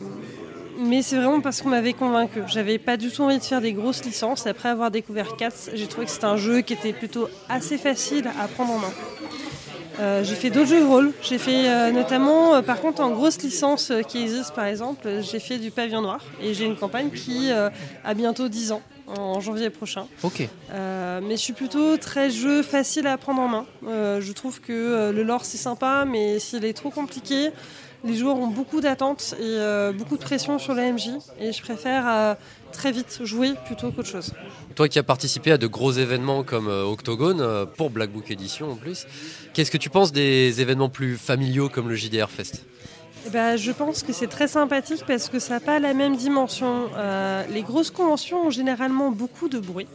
mais c'est vraiment parce qu'on m'avait convaincu. J'avais pas du tout envie de faire des grosses licences. Après avoir découvert Cats, j'ai trouvé que c'était un jeu qui était plutôt assez facile à prendre en main. J'ai fait d'autres jeux de rôle. J'ai fait notamment, par contre, en grosse licence qui existe, par exemple, j'ai fait du Pavillon Noir. Et j'ai une campagne qui a bientôt 10 ans, en janvier prochain. Ok. Euh, mais je suis plutôt très jeu facile à prendre en main. Euh, je trouve que euh, le lore c'est sympa, mais s'il est trop compliqué, les joueurs ont beaucoup d'attentes et euh, beaucoup de pression sur la MJ. Et je préfère très vite jouer plutôt qu'autre chose. Toi qui as participé à de gros événements comme Octogone, pour Black Book Edition en plus, qu'est-ce que tu penses des événements plus familiaux comme le JDR Fest? Eh ben, je pense que c'est très sympathique parce que ça n'a pas la même dimension. Euh, les grosses conventions ont généralement beaucoup de bruit.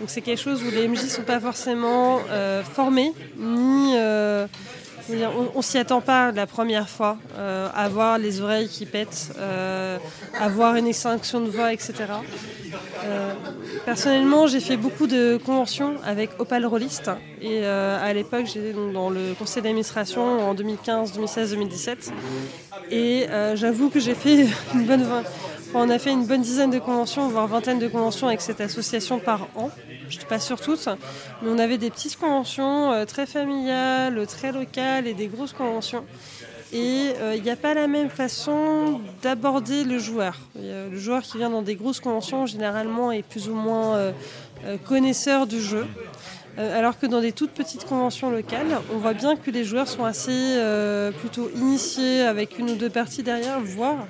Donc c'est quelque chose où les MJ ne sont pas forcément euh, formés, ni... euh, on ne s'y attend pas la première fois, euh, avoir les oreilles qui pètent, euh, avoir une extinction de voix, etc. Euh, personnellement, j'ai fait beaucoup de conventions avec Opal Rollist et euh, à l'époque, j'étais dans le conseil d'administration en 2015, 2016, 2017 et euh, j'avoue que j'ai fait une bonne on a fait une bonne dizaine de conventions, voire vingtaine de conventions avec cette association par an. Je ne suis pas sûre toutes, mais on avait des petites conventions euh, très familiales, très locales et des grosses conventions. Et euh, il n'y a pas la même façon d'aborder le joueur. Le joueur qui vient dans des grosses conventions, généralement, est plus ou moins euh, connaisseur du jeu. Alors que dans des toutes petites conventions locales, on voit bien que les joueurs sont assez plutôt initiés avec une ou deux parties derrière, voire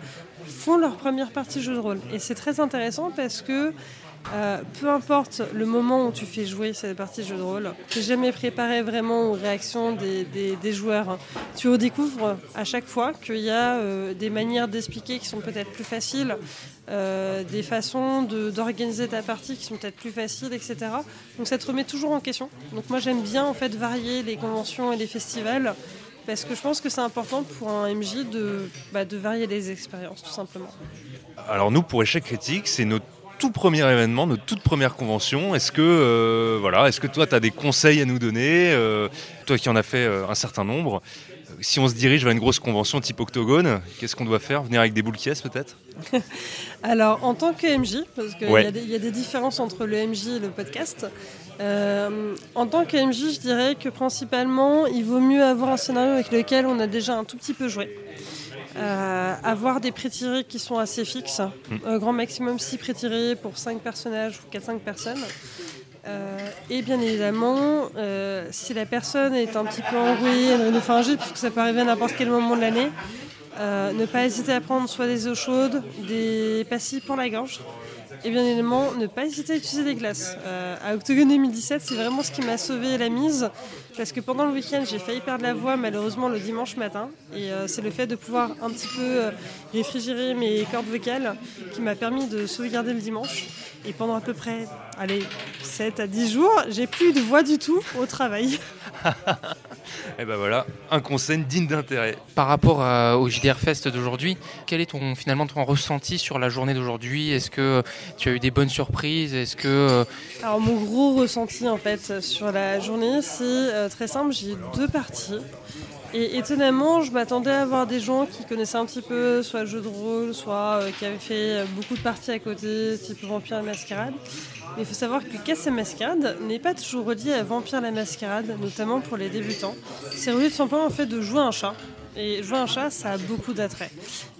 font leur première partie jeu de rôle. Et c'est très intéressant parce que euh, peu importe le moment où tu fais jouer cette partie jeu de rôle, tu n'es jamais préparé vraiment aux réactions des, des- joueurs. hein. Tu redécouvres à chaque fois qu'il y a euh, des manières d'expliquer qui sont peut-être plus faciles, euh, des façons de- d'organiser ta partie qui sont peut-être plus faciles, etc. Donc ça te remet toujours en question. Donc moi j'aime bien en fait varier les conventions et les festivals parce que je pense que c'est important pour un MJ de, bah, de varier les expériences tout simplement. Alors nous, pour Échec Critique, c'est notre tout premier événement, notre toute première convention. Est-ce que, euh, voilà, est-ce que toi, tu as des conseils à nous donner euh, Toi qui en as fait euh, un certain nombre. Si on se dirige vers une grosse convention type Octogone, qu'est-ce qu'on doit faire? Venir avec des boules caisses peut-être? Alors, en tant que MJ, parce qu'il Ouais. y, a des- il y a des différences entre le MJ et le podcast, en tant que MJ, je dirais que principalement, il vaut mieux avoir un scénario avec lequel on a déjà un tout petit peu joué. Euh, avoir des pré-tirés qui sont assez fixes, un grand maximum 6 pré-tirés pour 5 personnages ou 4-5 personnes. Euh, et bien évidemment, euh, si la personne est un petit peu enrouée, elle nous faire un jet, puisque ça peut arriver à n'importe quel moment de l'année, ne pas hésiter à prendre soit des eaux chaudes, des pastilles pour la gorge, et bien évidemment, ne pas hésiter à utiliser des glaces. Euh, à Octogone 2017, c'est vraiment ce qui m'a sauvé la mise, parce que pendant le week-end, j'ai failli perdre la voix, malheureusement, le dimanche matin, et euh, c'est le fait de pouvoir un petit peu euh, réfrigérer mes cordes vocales qui m'a permis de sauvegarder le dimanche. Et pendant à peu près, allez, 7 à 10 jours, j'ai plus de voix du tout au travail. Et ben voilà, un conseil digne d'intérêt. Par rapport à- au JDR Fest d'aujourd'hui, quel est ton, finalement ton ressenti sur la journée d'aujourd'hui? Est-ce que tu as eu des bonnes surprises? Est-ce que euh, Alors mon gros ressenti en fait sur la journée, c'est euh, très simple, j'ai eu deux parties. Et étonnamment, je m'attendais à avoir des gens qui connaissaient un petit peu soit le jeu de rôle, soit euh, qui avaient fait euh, beaucoup de parties à côté, type Vampire et Mascarade. Il faut savoir que Casse et Mascarade n'est pas toujours relié à Vampire la Mascarade, notamment pour les débutants. C'est relié tout simplement au fait de jouer un chat. Et jouer un chat, ça a beaucoup d'attrait.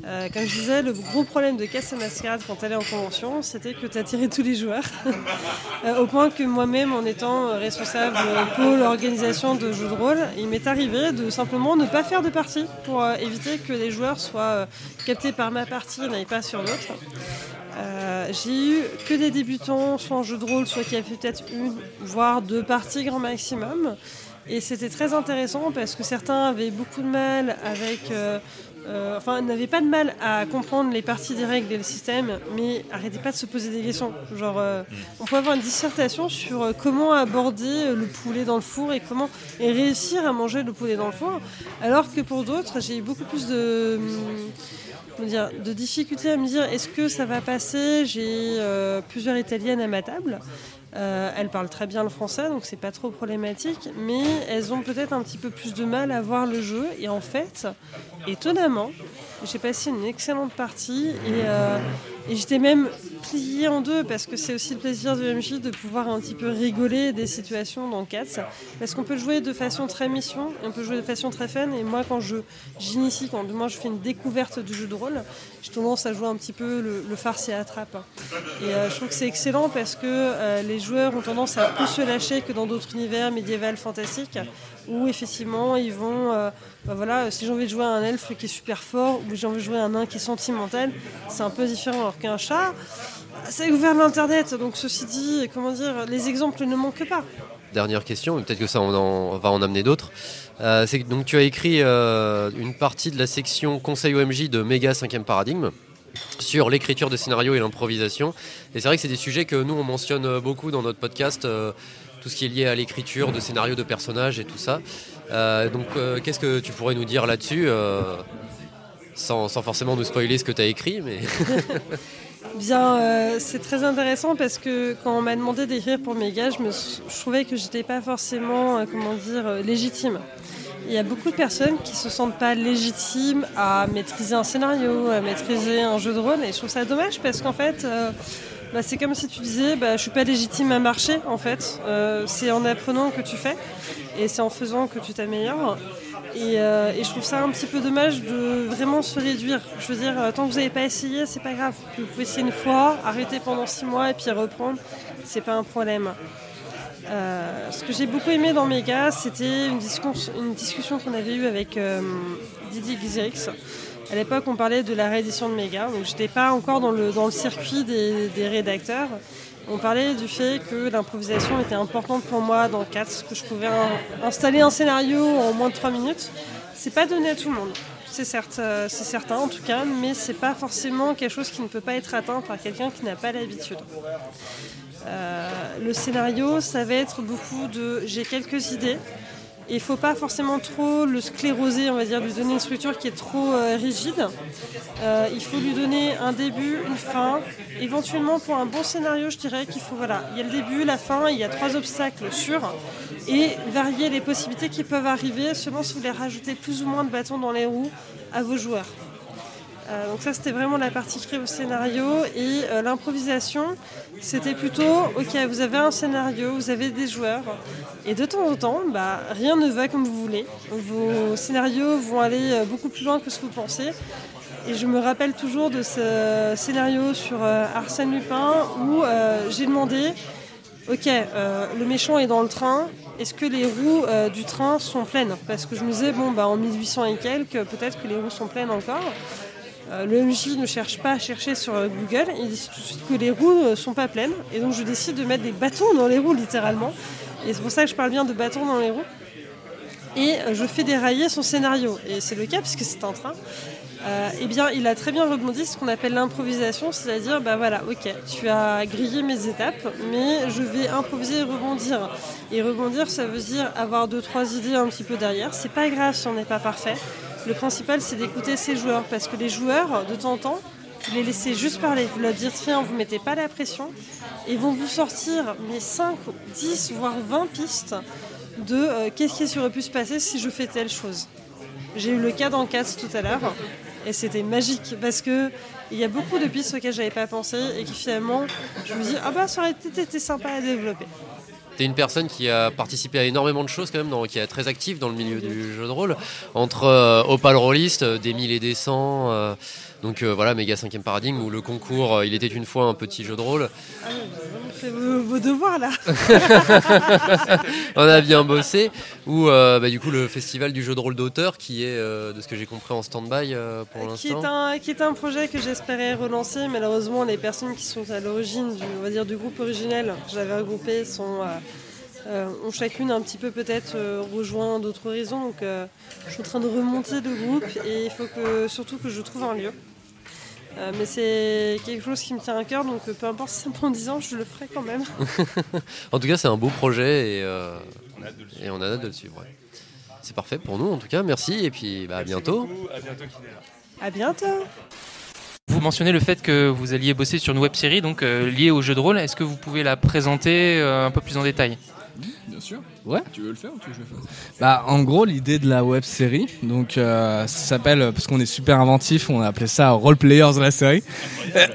Euh, comme je disais, le gros problème de Casse et Mascarade quand elle est en convention, c'était que tu attirais tous les joueurs. Euh, au point que moi-même, en étant responsable pôle organisation de jeux de rôle, il m'est arrivé de simplement ne pas faire de partie pour euh, éviter que les joueurs soient captés par ma partie et n'aillent pas sur l'autre. Euh, j'ai eu que des débutants, soit en jeu de rôle, soit qui avaient peut-être une, voire deux parties grand maximum. Et c'était très intéressant parce que certains avaient beaucoup de mal avec. euh, euh, enfin, n'avaient pas de mal à comprendre les parties des règles et le système, mais arrêtaient pas de se poser des questions. Genre, on peut avoir une dissertation sur comment aborder le poulet dans le four et comment réussir à manger le poulet dans le four. Alors que pour d'autres, j'ai eu beaucoup plus de. De difficultés à me dire est-ce que ça va passer? J'ai euh, plusieurs italiennes à ma table. Euh, elles parlent très bien le français, donc c'est pas trop problématique, mais elles ont peut-être un petit peu plus de mal à voir le jeu. Et en fait, étonnamment, j'ai passé une excellente partie et, euh, et j'étais même pliée en deux parce que c'est aussi le plaisir de MJ de pouvoir un petit peu rigoler des situations dans Cats. Parce qu'on peut jouer de façon très mission et on peut jouer de façon très fun. Et moi, quand j'initie, quand moi je fais une découverte du jeu de rôle, j'ai tendance à jouer un petit peu le, farce et attrape. Et euh, je trouve que c'est excellent parce que euh, les joueurs ont tendance à plus se lâcher que dans d'autres univers médiévals fantastiques où effectivement ils vont. euh, bah voilà, si j'ai envie de jouer un elfe qui est super fort ou j'ai envie de jouer un nain qui est sentimental, c'est un peu différent. Alors qu'un chat, c'est ouvert l'internet. Donc ceci dit, comment dire, les exemples ne manquent pas. Dernière question, mais peut-être que ça on va en amener d'autres. Euh, donc tu as écrit euh, une partie de la section Conseil OMJ de Méga 5e Paradigme sur l'écriture de scénario et l'improvisation. Et c'est vrai que c'est des sujets que nous on mentionne beaucoup dans notre podcast, tout ce qui est lié à l'écriture de scénario de personnages et tout ça. Euh, donc euh, qu'est-ce que tu pourrais nous dire là-dessus euh, sans, sans forcément nous spoiler ce que tu as écrit, mais Bien, c'est très intéressant parce que quand on m'a demandé d'écrire pour Méga, je, me, je trouvais que j'étais pas forcément, comment dire, légitime. Il y a beaucoup de personnes qui se sentent pas légitimes à maîtriser un scénario, à maîtriser un jeu de rôle, et je trouve ça dommage parce qu'en fait, bah, c'est comme si tu disais, bah, je suis pas légitime à marcher. En fait, Euh, c'est en apprenant que tu fais, et c'est en faisant que tu t'améliores. Et, euh, et je trouve ça un petit peu dommage de vraiment se réduire. Je veux dire, tant que vous n'avez pas essayé, c'est pas grave. Vous pouvez essayer une fois, arrêter pendant six mois et puis reprendre. C'est pas un problème. Euh, ce que j'ai beaucoup aimé dans Mega, c'était une, discus- une discussion qu'on avait eue avec Didier Gizerix. À l'époque, on parlait de la réédition de Mega, donc j'étais pas encore dans le, dans le circuit des, des rédacteurs. On parlait du fait que l'improvisation était importante pour moi dans 4, que je pouvais in- installer un scénario en moins de 3 minutes. C'est pas donné à tout le monde, c'est certes, euh, certain en tout cas, mais c'est pas forcément quelque chose qui ne peut pas être atteint par quelqu'un qui n'a pas l'habitude. Euh, le scénario, ça va être beaucoup de j'ai quelques idées. Il faut pas forcément trop le scléroser, on va dire, lui donner une structure qui est trop euh, rigide. Euh, il faut lui donner un début, une fin. Éventuellement, pour un bon scénario, je dirais qu'il faut, voilà, il y a le début, la fin, il y a trois obstacles sûrs. Et varier les possibilités qui peuvent arriver selon si vous voulez rajouter plus ou moins de bâtons dans les roues à vos joueurs. Euh, donc ça c'était vraiment la partie créée au scénario et euh, l'improvisation c'était plutôt ok vous avez un scénario, vous avez des joueurs et de temps en temps bah, rien ne va comme vous voulez. Vos scénarios vont aller euh, beaucoup plus loin que ce que vous pensez. Et je me rappelle toujours de ce scénario sur Arsène Lupin où j'ai demandé Ok, le méchant est dans le train. Est-ce que les roues du train sont pleines? Parce que je me disais, bon, bah, en 1800 et quelques, peut-être que les roues sont pleines encore. Euh, le MJ ne cherche pas à chercher sur euh, Google, il dit tout de suite que les roues ne sont pas pleines. Et donc je décide de mettre des bâtons dans les roues, littéralement. Et c'est pour ça que je parle bien de bâtons dans les roues. Et euh, je fais dérailler son scénario. Et c'est le cas, puisque c'est un train. Euh, eh bien, il a très bien rebondi ce qu'on appelle l'improvisation, c'est-à-dire, bah voilà, ok, tu as grillé mes étapes, mais je vais improviser et rebondir. Et rebondir, ça veut dire avoir deux, trois idées un petit peu derrière. C'est pas grave si on n'est pas parfait. Le principal, c'est d'écouter ses joueurs, parce que les joueurs, de temps en temps, vous les laissez juste parler, vous leur dites rien, vous mettez pas la pression, et vont vous sortir mes 5, 10, voire 20 pistes de euh, qu'est-ce qui aurait pu se passer si je fais telle chose. J'ai eu le cas dans Cats tout à l'heure et c'était magique parce que Il y a beaucoup de pistes auxquelles j'avais pas pensé et qui finalement, je me dis, ah bah ça aurait été sympa à développer. T'es une personne qui a participé à énormément de choses quand même, qui est très active dans le milieu du jeu de rôle, entre euh, Opal Rollist, euh, des mille et des cents, euh, donc voilà, Méga 5 Paradigme, ou le concours Il était une fois un petit jeu de rôle. Ah oui, vous avez vraiment fait vos, vos devoirs là. On a bien bossé, ou euh, bah, du coup le festival du jeu de rôle d'auteur, qui est, euh, de ce que j'ai compris, en stand-by euh, pour qui l'instant. un, qui est un projet que j'espérais relancer. Malheureusement, les personnes qui sont à l'origine du, on va dire, du groupe originel que j'avais regroupé sont, ont chacune un petit peu peut-être rejoint d'autres horizons. Donc je suis en train de remonter le groupe et il faut que, surtout que je trouve un lieu. Euh, mais c'est quelque chose qui me tient à cœur, donc euh, peu importe si ça prend 10 ans, je le ferai quand même. En tout cas, c'est un beau projet et, euh, et on a hâte de le suivre. ouais. C'est parfait pour nous, en tout cas. Merci et puis bah, à bientôt. À bientôt. À bientôt Vous mentionnez le fait que vous alliez bosser sur une web série donc euh, liée au jeu de rôle. Est-ce que vous pouvez la présenter euh, un peu plus en détail? Bien sûr. Ouais. Tu veux le faire ou tu veux que je le fasse? Bah, en gros, l'idée de la web série, donc euh, ça s'appelle, parce qu'on est super inventif, on a appelé ça Role Players la série.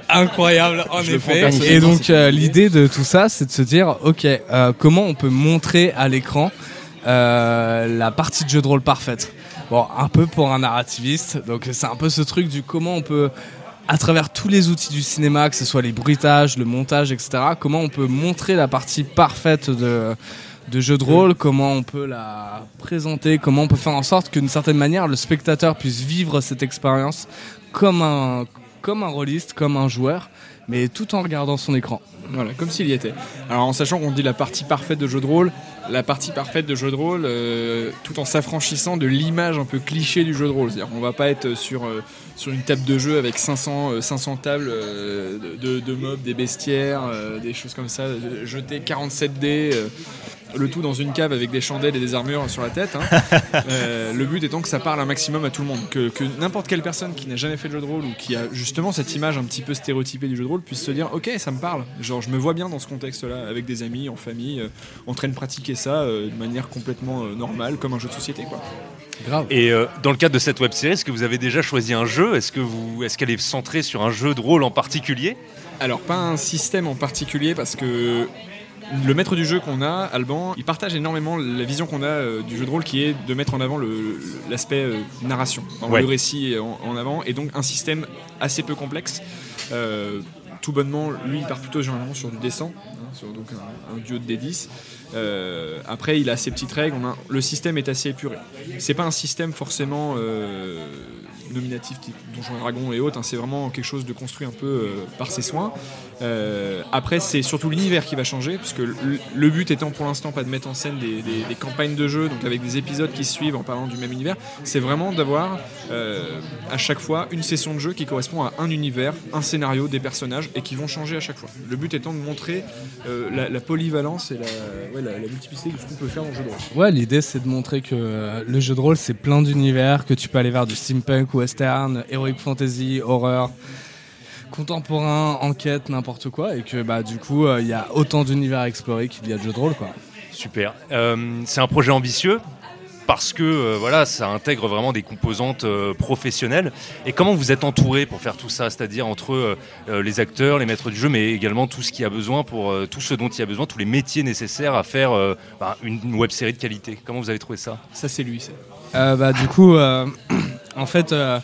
Incroyable, en Je effet. Et donc, euh, l'idée de tout ça, c'est de se dire, ok, euh, comment on peut montrer à l'écran la partie de jeu de rôle parfaite. Bon, un peu pour un narrativiste, donc c'est un peu ce truc du comment on peut à travers tous les outils du cinéma, que ce soit les bruitages, le montage, etc., comment on peut montrer la partie parfaite de, de jeu de rôle, comment on peut la présenter, comment on peut faire en sorte que d'une certaine manière le spectateur puisse vivre cette expérience comme un, comme un rôliste, comme un joueur, mais tout en regardant son écran. Voilà, comme s'il y était. Alors en sachant qu'on dit la partie parfaite de jeu de rôle, la partie parfaite de jeu de rôle, euh, tout en s'affranchissant de l'image un peu cliché du jeu de rôle. C'est-à-dire qu'on va pas être sur, euh, sur une table de jeu avec 500, euh, 500 tables de, de mobs, des bestiaires, des choses comme ça, jeter 47 dés. Le tout dans une cave avec des chandelles et des armures sur la tête. hein. Euh, le but étant que ça parle un maximum à tout le monde. Que, que n'importe quelle personne qui n'a jamais fait de jeu de rôle ou qui a justement cette image un petit peu stéréotypée du jeu de rôle puisse se dire Ok, ça me parle. Genre, je me vois bien dans ce contexte-là, avec des amis, en famille, euh, en train de pratiquer ça euh, de manière complètement euh, normale, comme un jeu de société. Quoi. Grave. Et euh, dans le cadre de cette web série, est-ce que vous avez déjà choisi un jeu? Est-ce que vous, est-ce qu'elle est centrée sur un jeu de rôle en particulier? Alors, pas un système en particulier parce que. Le maître du jeu qu'on a, Alban, il partage énormément la vision qu'on a euh, du jeu de rôle qui est de mettre en avant l'aspect euh, narration, Ouais. le récit en, en avant, et donc un système assez peu complexe. Euh, tout bonnement, lui, il part plutôt généralement sur du descend, hein, sur donc un, un duo de D10. Euh, après, il a ses petites règles. On a- le système est assez épuré. C'est pas un système forcément euh, nominatif type Donjons et Dragons et autres. hein. c'est vraiment quelque chose de construit un peu euh, par ses soins. Euh, après, c'est surtout l'univers qui va changer, puisque le, le but étant pour l'instant pas de mettre en scène des, campagnes de jeu, donc avec des épisodes qui se suivent en parlant du même univers, c'est vraiment d'avoir euh, à chaque fois une session de jeu qui correspond à un univers, un scénario, des personnages, et qui vont changer à chaque fois. Le but étant de montrer la, polyvalence et la, multiplicité de ce qu'on peut faire dans le jeu de rôle. Ouais, l'idée c'est de montrer que le jeu de rôle c'est plein d'univers, que tu peux aller vers du steampunk, western, heroic fantasy, horreur, contemporain, enquête, n'importe quoi, et que bah du coup euh, il y a autant d'univers à explorer qu'il y a de jeux de rôle quoi. Super. Euh, c'est un projet ambitieux parce que euh, voilà, ça intègre vraiment des composantes professionnelles. Et comment vous êtes entouré pour faire tout ça? C'est-à-dire entre les acteurs, les maîtres du jeu, mais également tout ce qu'il y a besoin pour tout ce dont il y a besoin, tous les métiers nécessaires à faire bah, une web série de qualité. Comment vous avez trouvé ça? Ça, c'est lui. bah, du coup, en fait, euh,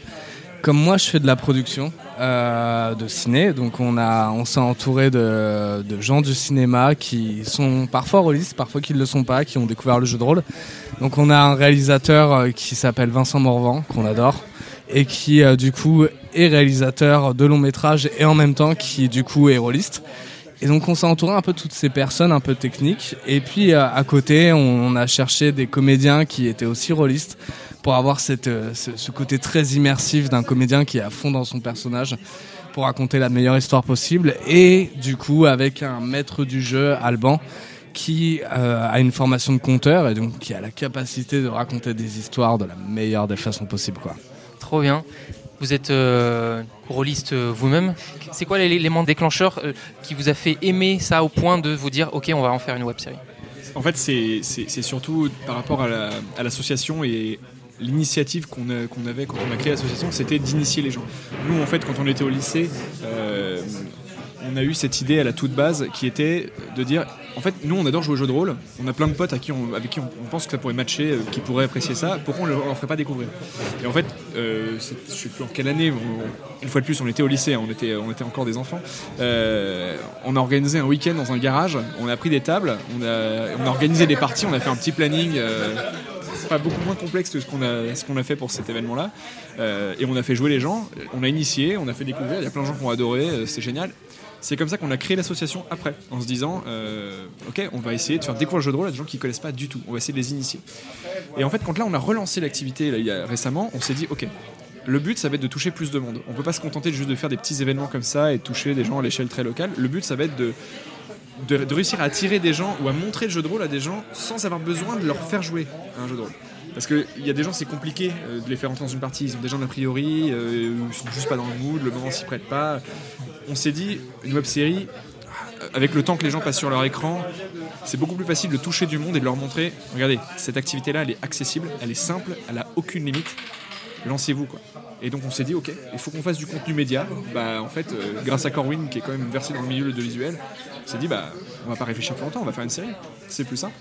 comme moi, je fais de la production euh, de ciné, donc on s'est entouré de, gens du cinéma qui sont parfois rôlistes, parfois qui ne le sont pas, qui ont découvert le jeu de rôle. Donc on a un réalisateur euh, qui s'appelle Vincent Morvan, qu'on adore, et qui du coup est réalisateur de long métrage et en même temps qui du coup est rôliste. Et donc on s'est entouré un peu de toutes ces personnes un peu techniques. Et puis à côté, on, a cherché des comédiens qui étaient aussi rôlistes pour avoir cette, euh, ce, ce côté très immersif d'un comédien qui est à fond dans son personnage pour raconter la meilleure histoire possible. Et du coup avec un maître du jeu, Alban, qui euh, a une formation de conteur et donc qui a la capacité de raconter des histoires de la meilleure des façons possibles. Quoi. Trop bien. Vous êtes euh, rôliste euh, vous-même. C'est quoi l'élément déclencheur euh, qui vous a fait aimer ça au point de vous dire ok on va en faire une web série? En fait, c'est c'est- c'est surtout par rapport à la- à l'association et l'initiative qu'on avait quand on a créé l'association, c'était d'initier les gens. Nous, en fait, quand on était au lycée, euh, on a eu cette idée à la toute base qui était de dire en fait, nous, on adore jouer aux jeux de rôle. On a plein de potes à qui avec qui on, pense que ça pourrait matcher, euh, qui pourraient apprécier ça. Pourquoi on ne leur ferait pas découvrir? Et en fait, euh, je sais plus en quelle année, une fois de plus, on était au lycée, hein, on était, on était encore des enfants. On a organisé un week-end dans un garage, on a pris des tables, on a organisé des parties, on a fait un petit planning. Beaucoup moins complexe que ce qu'on a, ce a fait pour cet événement-là. Euh, et on a fait jouer les gens, on a initié, on a fait découvrir. Il y a plein de gens qui ont adoré, euh, c'est génial. C'est comme ça qu'on a créé l'association après, en se disant, euh, ok, on va essayer de faire découvrir le jeu de rôle à des gens qui connaissent pas du tout. On va essayer de les initier. Et en fait, quand là, on a relancé l'activité récemment, on s'est dit, ok. Le but, ça va être de toucher plus de monde. On peut pas se contenter juste de faire des petits événements comme ça et toucher des gens à l'échelle très locale. Le but, ça va être de, de, réussir à attirer des gens ou à montrer le jeu de rôle à des gens sans avoir besoin de leur faire jouer à un jeu de rôle. Parce qu'il y a des gens, c'est compliqué euh, de les faire entrer dans une partie. Ils ont déjà un a priori, euh, ils sont juste pas dans le mood, le moment s'y prête pas. On s'est dit, une web série, avec le temps que les gens passent sur leur écran, c'est beaucoup plus facile de toucher du monde et de leur montrer regardez, cette activité-là, elle est accessible, elle est simple, elle a aucune limite. Lancez-vous quoi. Et donc on s'est dit ok, il faut qu'on fasse du contenu média. Bah en fait, euh, grâce à Corwin qui est quand même versé dans le milieu de visuel, on s'est dit bah on va pas réfléchir plus longtemps, on va faire une série. C'est plus simple.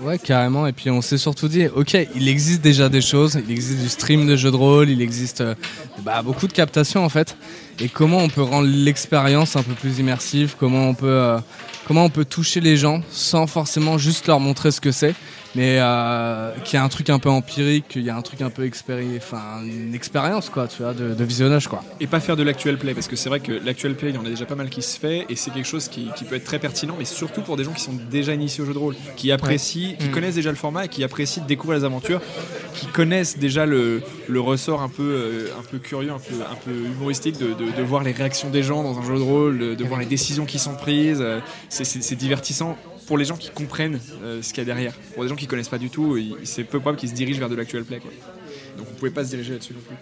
Ouais, carrément. Et puis on s'est surtout dit, ok, il existe déjà des choses, il existe du stream de jeux de rôle, il existe euh, bah, beaucoup de captations en fait. Et comment on peut rendre l'expérience un peu plus immersive? Comment on peut, euh, comment on peut toucher les gens sans forcément juste leur montrer ce que c'est, mais euh, qu'il y a un truc un peu empirique, qu'il y a un truc un peu expéri, enfin une expérience quoi, tu vois, de, de visionnage quoi. Et pas faire de l'actuel play, parce que c'est vrai que l'actuel play, il y en a déjà pas mal qui se fait, et c'est quelque chose qui, qui peut être très pertinent, mais surtout pour des gens qui sont déjà initiés au jeu de rôle, qui apprécient, qui Mm. connaissent déjà le format et qui apprécient de découvrir les aventures, qui connaissent déjà le, le ressort un peu, euh, un peu curieux, un peu, un peu humoristique de, de- de voir les réactions des gens dans un jeu de rôle, de, voir les décisions qui sont prises. euh, c'est divertissant pour les gens qui comprennent euh, ce qu'il y a derrière. Pour des gens qui connaissent pas du tout, c'est peu probable qu'ils se dirigent vers de l'actuel play. Quoi. Donc vous pouvez pas se diriger là-dessus non plus.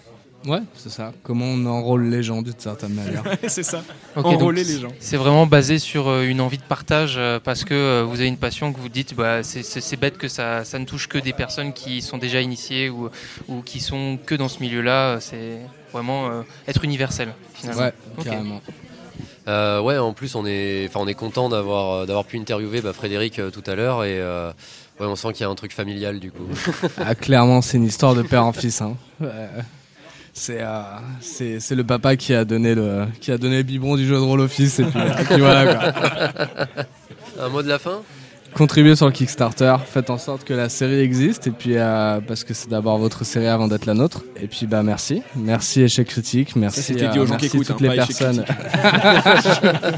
Ouais, c'est ça. Comment on enrôle les gens d'une certaine manière. c'est ça. Ok, Enrôler les gens. C'est vraiment basé sur euh, une envie de partage euh, parce que euh, vous avez une passion que vous dites bah, c'est- bête que ça, ça ne touche que des personnes qui sont déjà initiées ou, ou qui sont que dans ce milieu-là. C'est vraiment euh, être universel finalement. Ouais, Ok. carrément. Euh, ouais, en plus on est, on est content d'avoir euh, d'avoir pu interviewer bah, Frédéric euh, tout à l'heure et euh, ouais, on sent qu'il y a un truc familial du coup. Ah, clairement, c'est une histoire de père en fils. Hein. C'est c'est c'est le papa qui a donné le qui a donné le biberon du jeu de rôle au fils et puis, et puis voilà quoi. un mot de la fin? Contribuez sur le Kickstarter, faites en sorte que la série existe et puis euh, parce que c'est d'abord votre série avant d'être la nôtre. Et puis bah merci, merci échec critique, merci c'était dit aux gens merci qui écoutent, toutes hein, les Échec personnes.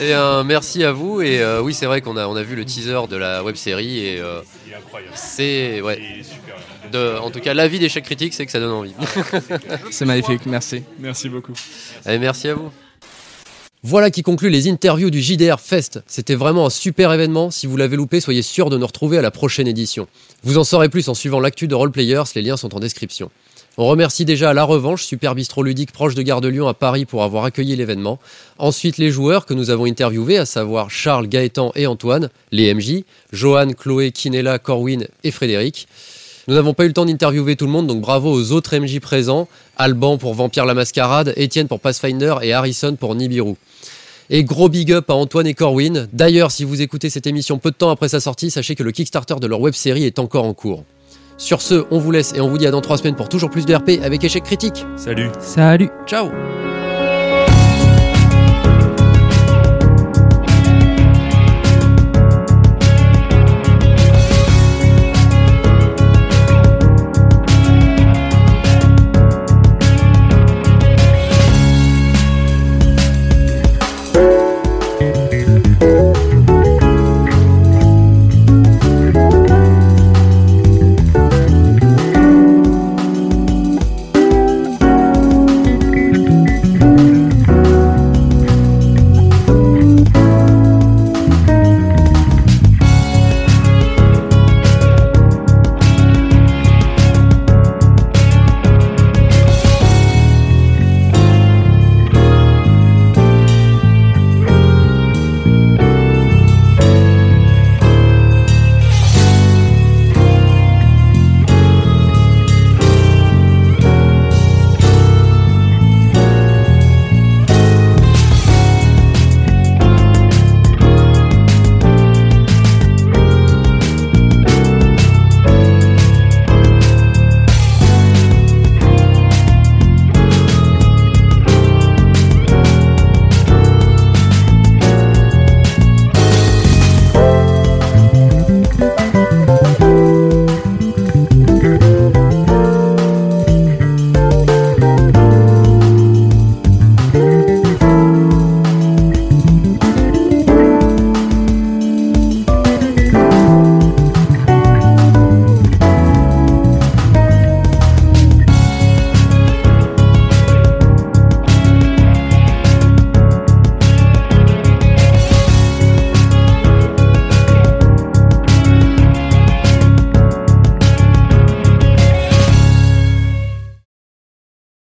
Et un merci à vous et euh, oui c'est vrai qu'on a on a vu le teaser de la web série et euh, c'est ouais. De, en tout cas l'avis d'échec critique c'est que ça donne envie. c'est magnifique, merci. Merci beaucoup. Allez, merci à vous. Voilà qui conclut les interviews du JDR Fest. C'était vraiment un super événement. Si vous l'avez loupé, soyez sûr de nous retrouver à la prochaine édition. Vous en saurez plus en suivant l'actu de Roleplayers, les liens sont en description. On remercie déjà La Revanche, super bistrot ludique proche de Gare de Lyon à Paris pour avoir accueilli l'événement. Ensuite les joueurs que nous avons interviewés, à savoir Charles, Gaëtan et Antoine, les MJ, Johan, Chloé, Kinella, Corwin et Frédéric. Nous n'avons pas eu le temps d'interviewer tout le monde, donc bravo aux autres MJ présents. Alban pour Vampire la Mascarade, Étienne pour Pathfinder et Harrison pour Nibiru. Et gros big up à Antoine et Corwin. D'ailleurs, si vous écoutez cette émission peu de temps après sa sortie, sachez que le Kickstarter de leur web série est encore en cours. Sur ce, on vous laisse et on vous dit à dans trois semaines pour toujours plus de RP avec échec critique. Salut. Salut Ciao